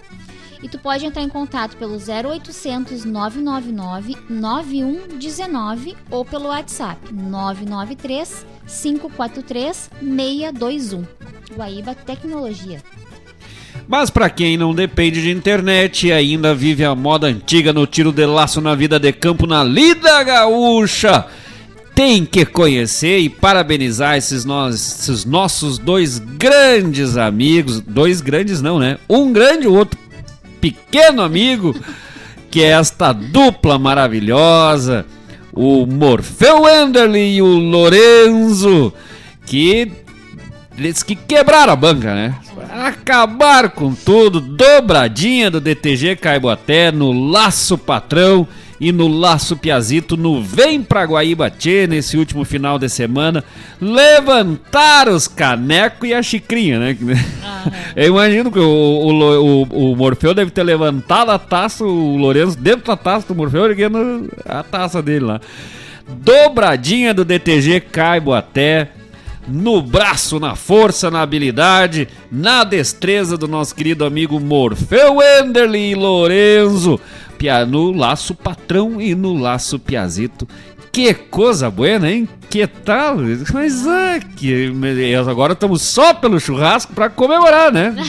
E tu pode entrar em contato pelo 0800 999 9119 ou pelo WhatsApp 993 543 621. Guaíba Tecnologia. Mas para quem não depende de internet e ainda vive a moda antiga no tiro de laço na vida de campo na lida gaúcha, tem que conhecer e parabenizar esses, nós, esses nossos dois grandes amigos, dois grandes não, né? Um grande, o outro pequeno amigo, que é esta dupla maravilhosa, o Morfeu Enderley e o Lorenzo, que eles que quebraram a banca, né? Acabaram com tudo, dobradinha do DTG Caiboaté no Laço Patrão e no Laço Piazito no Vem pra Guaíba Tchê nesse último final de semana. Levantaram os canecos e a xicrinha, né? Eu imagino que o, o, o, o Morfeu deve ter levantado a taça, o Lourenço dentro da taça do Morfeu, erguendo a taça dele lá. Dobradinha do DTG Caiboaté no braço, na força, na habilidade, na destreza do nosso querido amigo Morfeu Enderley e Lorenzo. Pia- No laço patrão e no laço piazito. Que coisa buena, hein? Que tal? Mas é que agora estamos só pelo churrasco para comemorar, né?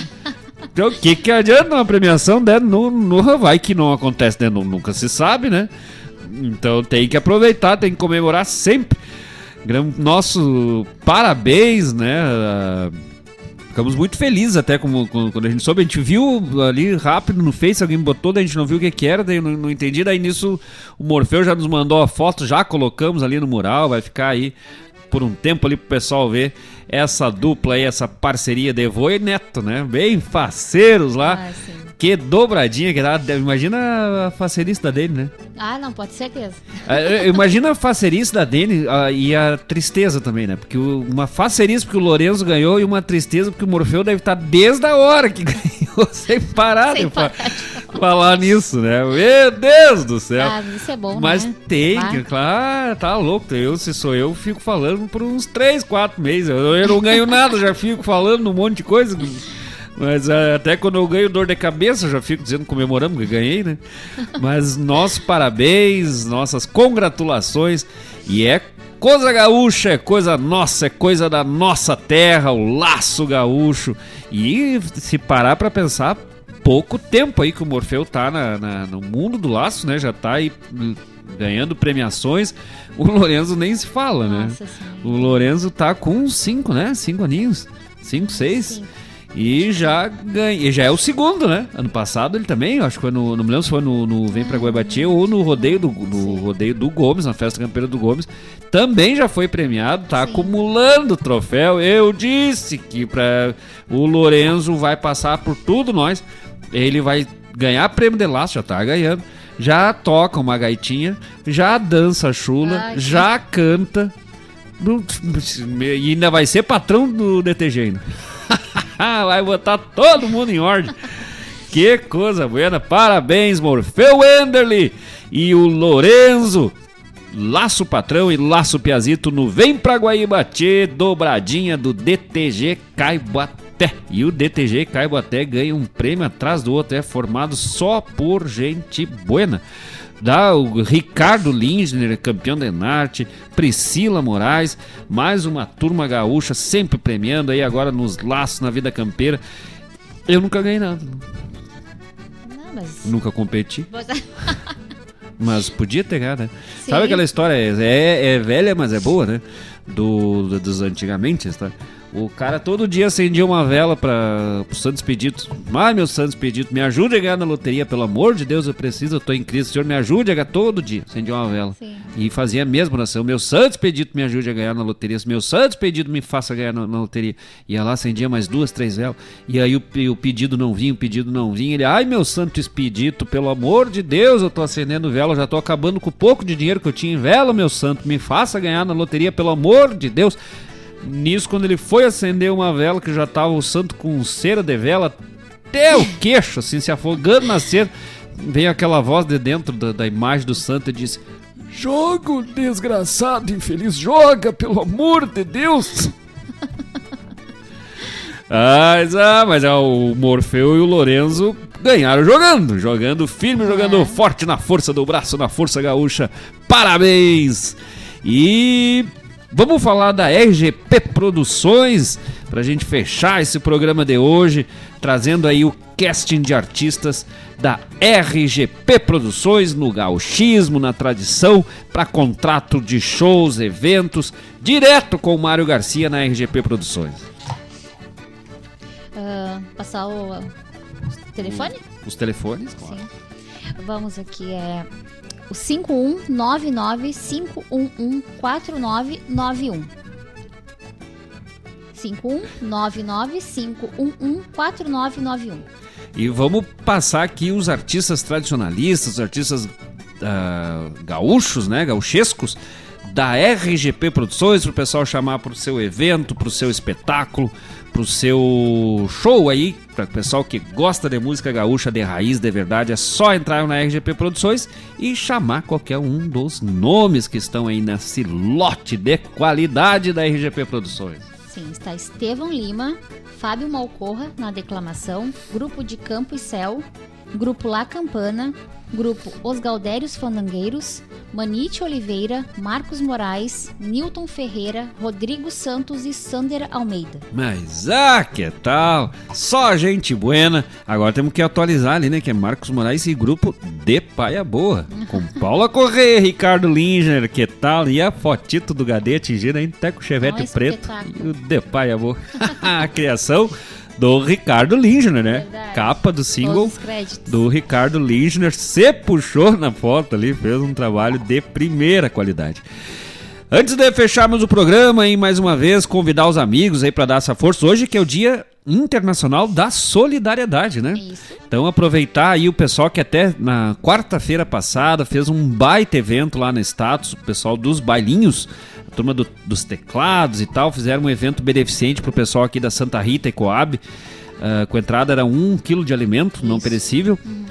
Então, o que, que adianta uma premiação né? no, no vai que não acontece, né? Nu- Nunca se sabe, né? Então tem que aproveitar, tem que comemorar sempre. Nosso parabéns, né? Ficamos muito felizes até quando a gente soube. A gente viu ali rápido no Face, alguém botou, daí a gente não viu o que, que era, daí não, não entendi. Daí nisso o Morfeu já nos mandou a foto, já colocamos ali no mural, vai ficar aí por um tempo ali pro pessoal ver essa dupla aí, essa parceria de Vô e Neto, né? Bem faceiros lá. Ah, que dobradinha que dá. Imagina a faceirista dele, né? Ah, não, pode ser certeza. É, Imagina a facerice da Dani ah, e a tristeza também, né? Porque o- uma facerice porque o Lorenzo ganhou e uma tristeza porque o Morfeu deve estar desde a hora que ganhou, sem parar Sem parar falar nisso, né? Meu Deus do céu! Ah, isso é bom, Mas né? tem, que, claro, tá louco. Eu, se sou eu, fico falando por uns 3, 4 meses. Eu, eu não ganho nada, já fico falando um monte de coisa. Mas ah, até quando eu ganho dor de cabeça, já fico dizendo, comemorando que ganhei, né? Mas nossos parabéns, nossas congratulações. E é coisa gaúcha, é coisa nossa, é coisa da nossa terra, o laço gaúcho. E se parar pra pensar, pouco tempo aí que o Morfeu tá na- na- no mundo do laço, né? Já tá aí hum, ganhando premiações. O Lorenzo nem se fala, né? O Lorenzo tá com cinco, né? Cinco aninhos. Cinco, seis. E já ganha, já é o segundo, né? Ano passado ele também, acho que foi no, não me lembro se foi no, no Vem Pra Guaibati ou no rodeio do, no rodeio do Gomes, na festa campeira do Gomes, também já foi premiado, tá acumulando troféu. Eu disse que para o Lorenzo vai passar por tudo nós. Ele vai ganhar prêmio de laço, já tá ganhando. Já toca uma gaitinha, já dança chula, Ai, que- já canta. Não- E ainda vai ser patrão do DTG ainda. vai botar todo mundo em ordem. Que coisa buena. Parabéns, Morfeu Enderly e o Lorenzo. Laço Patrão e Laço Piazito no Vem Pra Guaíbatê, dobradinha do DTG E o DTG Caiboaté ganha um prêmio atrás do outro, é formado só por gente buena. Dá o Ricardo Lindner, campeão da Enarte, Priscila Moraes, mais uma turma gaúcha sempre premiando aí agora nos laços na vida campeira. Eu nunca ganhei nada, Não, mas... nunca competi. Mas podia ter ganhado, né? Sim. Sabe aquela história? É, é velha, mas é boa, né? Do, do- dos antigamente, tá? O cara todo dia acendia uma vela para o Santos Pedido. Ai, meu Santos Pedido, me ajude a ganhar na loteria, pelo amor de Deus, eu preciso, eu tô em crise. Senhor, me ajude a ganhar todo dia. Acendia uma vela. Sim. E fazia a mesma oração. Meu Santos Pedido, me ajude a ganhar na loteria. Meu Santos Pedido, me faça ganhar na, na loteria. Ia lá, acendia mais duas, três velas. E aí o, o pedido não vinha, o pedido não vinha. Ele, ai, meu Santo Expedito, pelo amor de Deus, eu tô acendendo vela, eu já tô acabando com o pouco de dinheiro que eu tinha em vela, meu santo. Me faça ganhar na loteria, pelo amor de Deus. Nisso, quando ele foi acender uma vela, que já tava o santo com cera de vela até o queixo, assim, se afogando na cera, veio aquela voz de dentro da, da imagem do santo e disse: Jogo, desgraçado, infeliz, joga, pelo amor de Deus! Ah, mas, ah, mas é, o Morfeu e o Lorenzo ganharam jogando, jogando firme, jogando forte na força do braço, na força gaúcha. Parabéns! E vamos falar da RGP Produções pra gente fechar esse programa de hoje, trazendo aí o casting de artistas da RGP Produções no gauchismo, na tradição, para contrato de shows, eventos, direto com o Mário Garcia na RGP Produções. Ah, passar o, o telefone? Os telefones, claro. Sim. Vamos aqui, é o 5199-511-4991. 5199-511-4991. E vamos passar aqui os artistas tradicionalistas, os artistas ah, gaúchos, né, gauchescos, da RGP Produções, para o pessoal chamar para o seu evento, para o seu espetáculo, para o seu show aí, para o pessoal que gosta de música gaúcha de raiz, de verdade, é só entrar na RGP Produções e chamar qualquer um dos nomes que estão aí nesse lote de qualidade da RGP Produções. Sim, está Estevão Lima, Fábio Malcorra na declamação, Grupo de Campo e Céu, Grupo La Campana, Grupo Os Galdérios Fandangueiros, Manite Oliveira, Marcos Moraes, Newton Ferreira, Rodrigo Santos e Sander Almeida. Mas, ah, que tal? Só gente buena. Agora temos que atualizar ali, né? Que é Marcos Moraes e grupo de Paia Boa. Com Paula Correia, Ricardo Linger, que tal? E a fotito do Gadê atingindo aí até com o chevette preto. E o de Paia Boa. a criação do Ricardo Lindner, né? Verdade. Capa do single do Ricardo Lindner. Se puxou na foto ali, fez um trabalho de primeira qualidade. Antes de fecharmos o programa e mais uma vez convidar os amigos aí para dar essa força hoje que é o dia internacional da solidariedade, né? Isso. Então aproveitar aí o pessoal que até na quarta-feira passada fez um baita evento lá no status, o pessoal dos bailinhos, a turma do, dos teclados e tal, fizeram um evento beneficente pro pessoal aqui da Santa Rita e Coab. Uh, com entrada era um quilo de alimento Isso. não perecível. Uhum.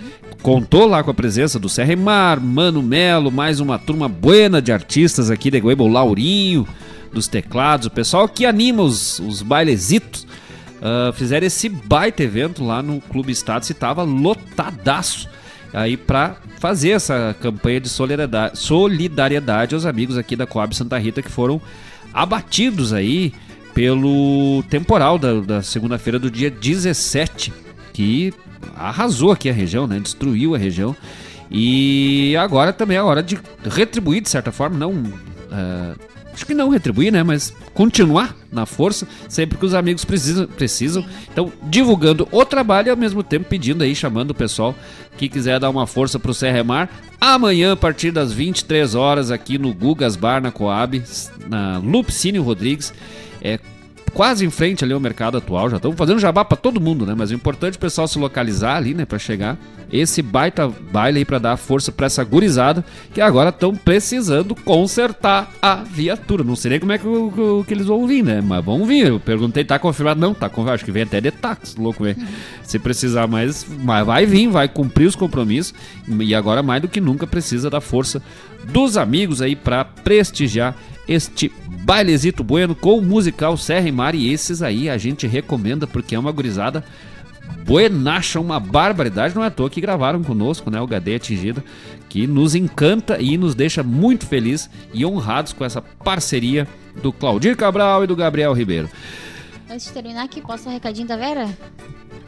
Contou lá com a presença do Serra Mar, Mano Melo, mais uma turma buena de artistas aqui de o Laurinho dos teclados, o pessoal que anima os, os bailezitos. Uh, fizeram esse baita evento lá no Clube Status e tava lotadaço aí para fazer essa campanha de solidariedade, solidariedade aos amigos aqui da Coab Santa Rita que foram abatidos aí pelo temporal da, da segunda-feira do dia 17, que arrasou aqui a região, né? Destruiu a região. E agora também é hora de retribuir, de certa forma, não. Uh, acho que não retribuir, né? Mas continuar na força, sempre que os amigos precisam. precisam. Então, divulgando o trabalho e ao mesmo tempo pedindo aí, chamando o pessoal que quiser dar uma força pro Serremar. Amanhã, a partir das 23 horas, aqui no Gugas Bar, na Coab, na Lupicínio Rodrigues. É quase em frente ali ao mercado atual. Já estamos fazendo jabá para todo mundo, né? Mas o importante é o pessoal se localizar ali, né? Para chegar. Esse baita baile aí para dar força para essa gurizada que agora estão precisando consertar a viatura. Não sei nem como é que, que, que, eles vão vir, né? Mas vão vir. Eu perguntei, tá confirmado? Não, tá confirmado. Acho que vem até de táxi, louco, velho. Se precisar mais, mas vai vir, vai cumprir os compromissos. E agora mais do que nunca precisa da força dos amigos aí para prestigiar este bailezito bueno com o musical Serra e Mar. E esses aí a gente recomenda porque é uma gurizada buenacha, uma barbaridade. Não é à toa que gravaram conosco, né? O HD Atingida, que nos encanta e nos deixa muito feliz e honrados com essa parceria do Claudir Cabral e do Gabriel Ribeiro. Antes de terminar aqui, posso um recadinho da Vera?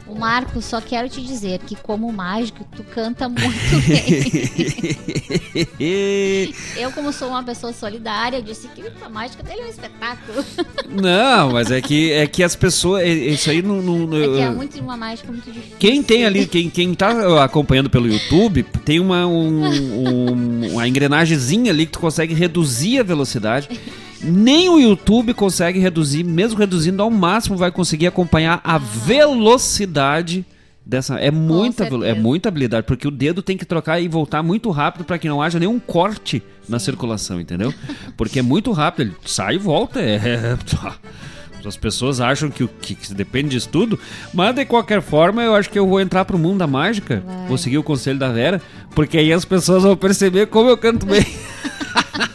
O Marco, só quero te dizer que como mágico, tu canta muito bem. eu, como sou uma pessoa solidária, disse que a mágica dele é um espetáculo. Não, mas é que, é que as pessoas. É, isso aí não. não é que é muito, uma mágica muito difícil. Quem tem ali, quem, quem tá acompanhando pelo YouTube, tem uma, um, um, uma engrenagemzinha ali que tu consegue reduzir a velocidade. Nem o YouTube consegue reduzir, mesmo reduzindo ao máximo, vai conseguir acompanhar a velocidade dessa. É muita, é muita habilidade, porque o dedo tem que trocar e voltar muito rápido para que não haja nenhum corte Sim. na circulação, entendeu? Porque é muito rápido, ele sai e volta. É, é as pessoas acham que, que, que depende disso tudo, mas de qualquer forma eu acho que eu vou entrar pro mundo da mágica, vai. vou seguir o conselho da Vera, porque aí as pessoas vão perceber como eu canto bem.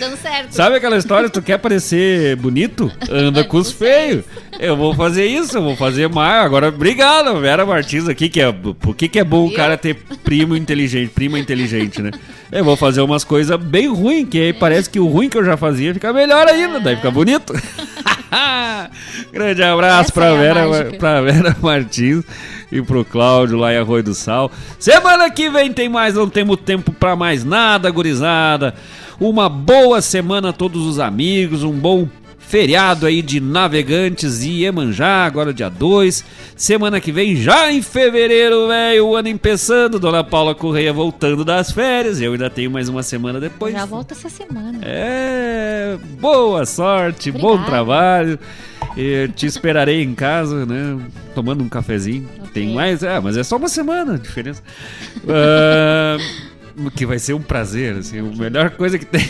dando certo. Sabe aquela história, tu quer parecer bonito? Anda com os feios. Eu vou fazer isso, eu vou fazer mais. Agora, obrigado, Vera Martins aqui, que é, por que, que é bom o cara ter primo inteligente, prima inteligente, né? Eu vou fazer umas coisas bem ruins, que aí parece que o ruim que eu já fazia fica melhor ainda, daí fica bonito. Grande abraço pra, é Vera, pra Vera Martins e pro Cláudio lá em Arroio do Sal. Semana que vem tem mais, não temos tempo pra mais nada, gurizada. Uma boa semana a todos os amigos, um bom feriado aí de Navegantes e Iemanjá, agora dia 2. Semana que vem, já em fevereiro, velho, o ano empeçando, Dona Paula Correia voltando das férias. Eu ainda tenho mais uma semana depois. Já volta essa semana. É, boa sorte, Obrigada. bom trabalho. Eu te esperarei em casa, né? Tomando um cafezinho. Okay. Tem mais? É, mas é só uma semana a diferença. uh, que vai ser um prazer, assim, a melhor coisa que tem.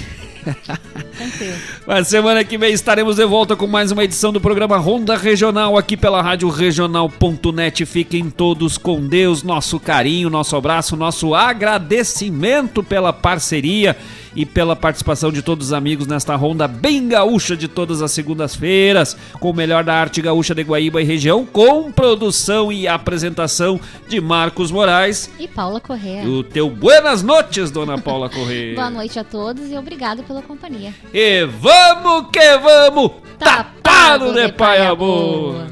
Mas semana que vem estaremos de volta com mais uma edição do programa Ronda Regional aqui pela Rádio Regional.net. Fiquem todos com Deus, nosso carinho, nosso abraço, nosso agradecimento pela parceria e pela participação de todos os amigos nesta ronda bem gaúcha de todas as segundas-feiras, com o melhor da arte gaúcha de Guaíba e região, com produção e apresentação de Marcos Moraes e Paula Correa. O teu buenas noites, dona Paula Correa. Boa noite a todos e obrigado pela companhia. E vamos que vamos, tapado, tapado de, de pai amor.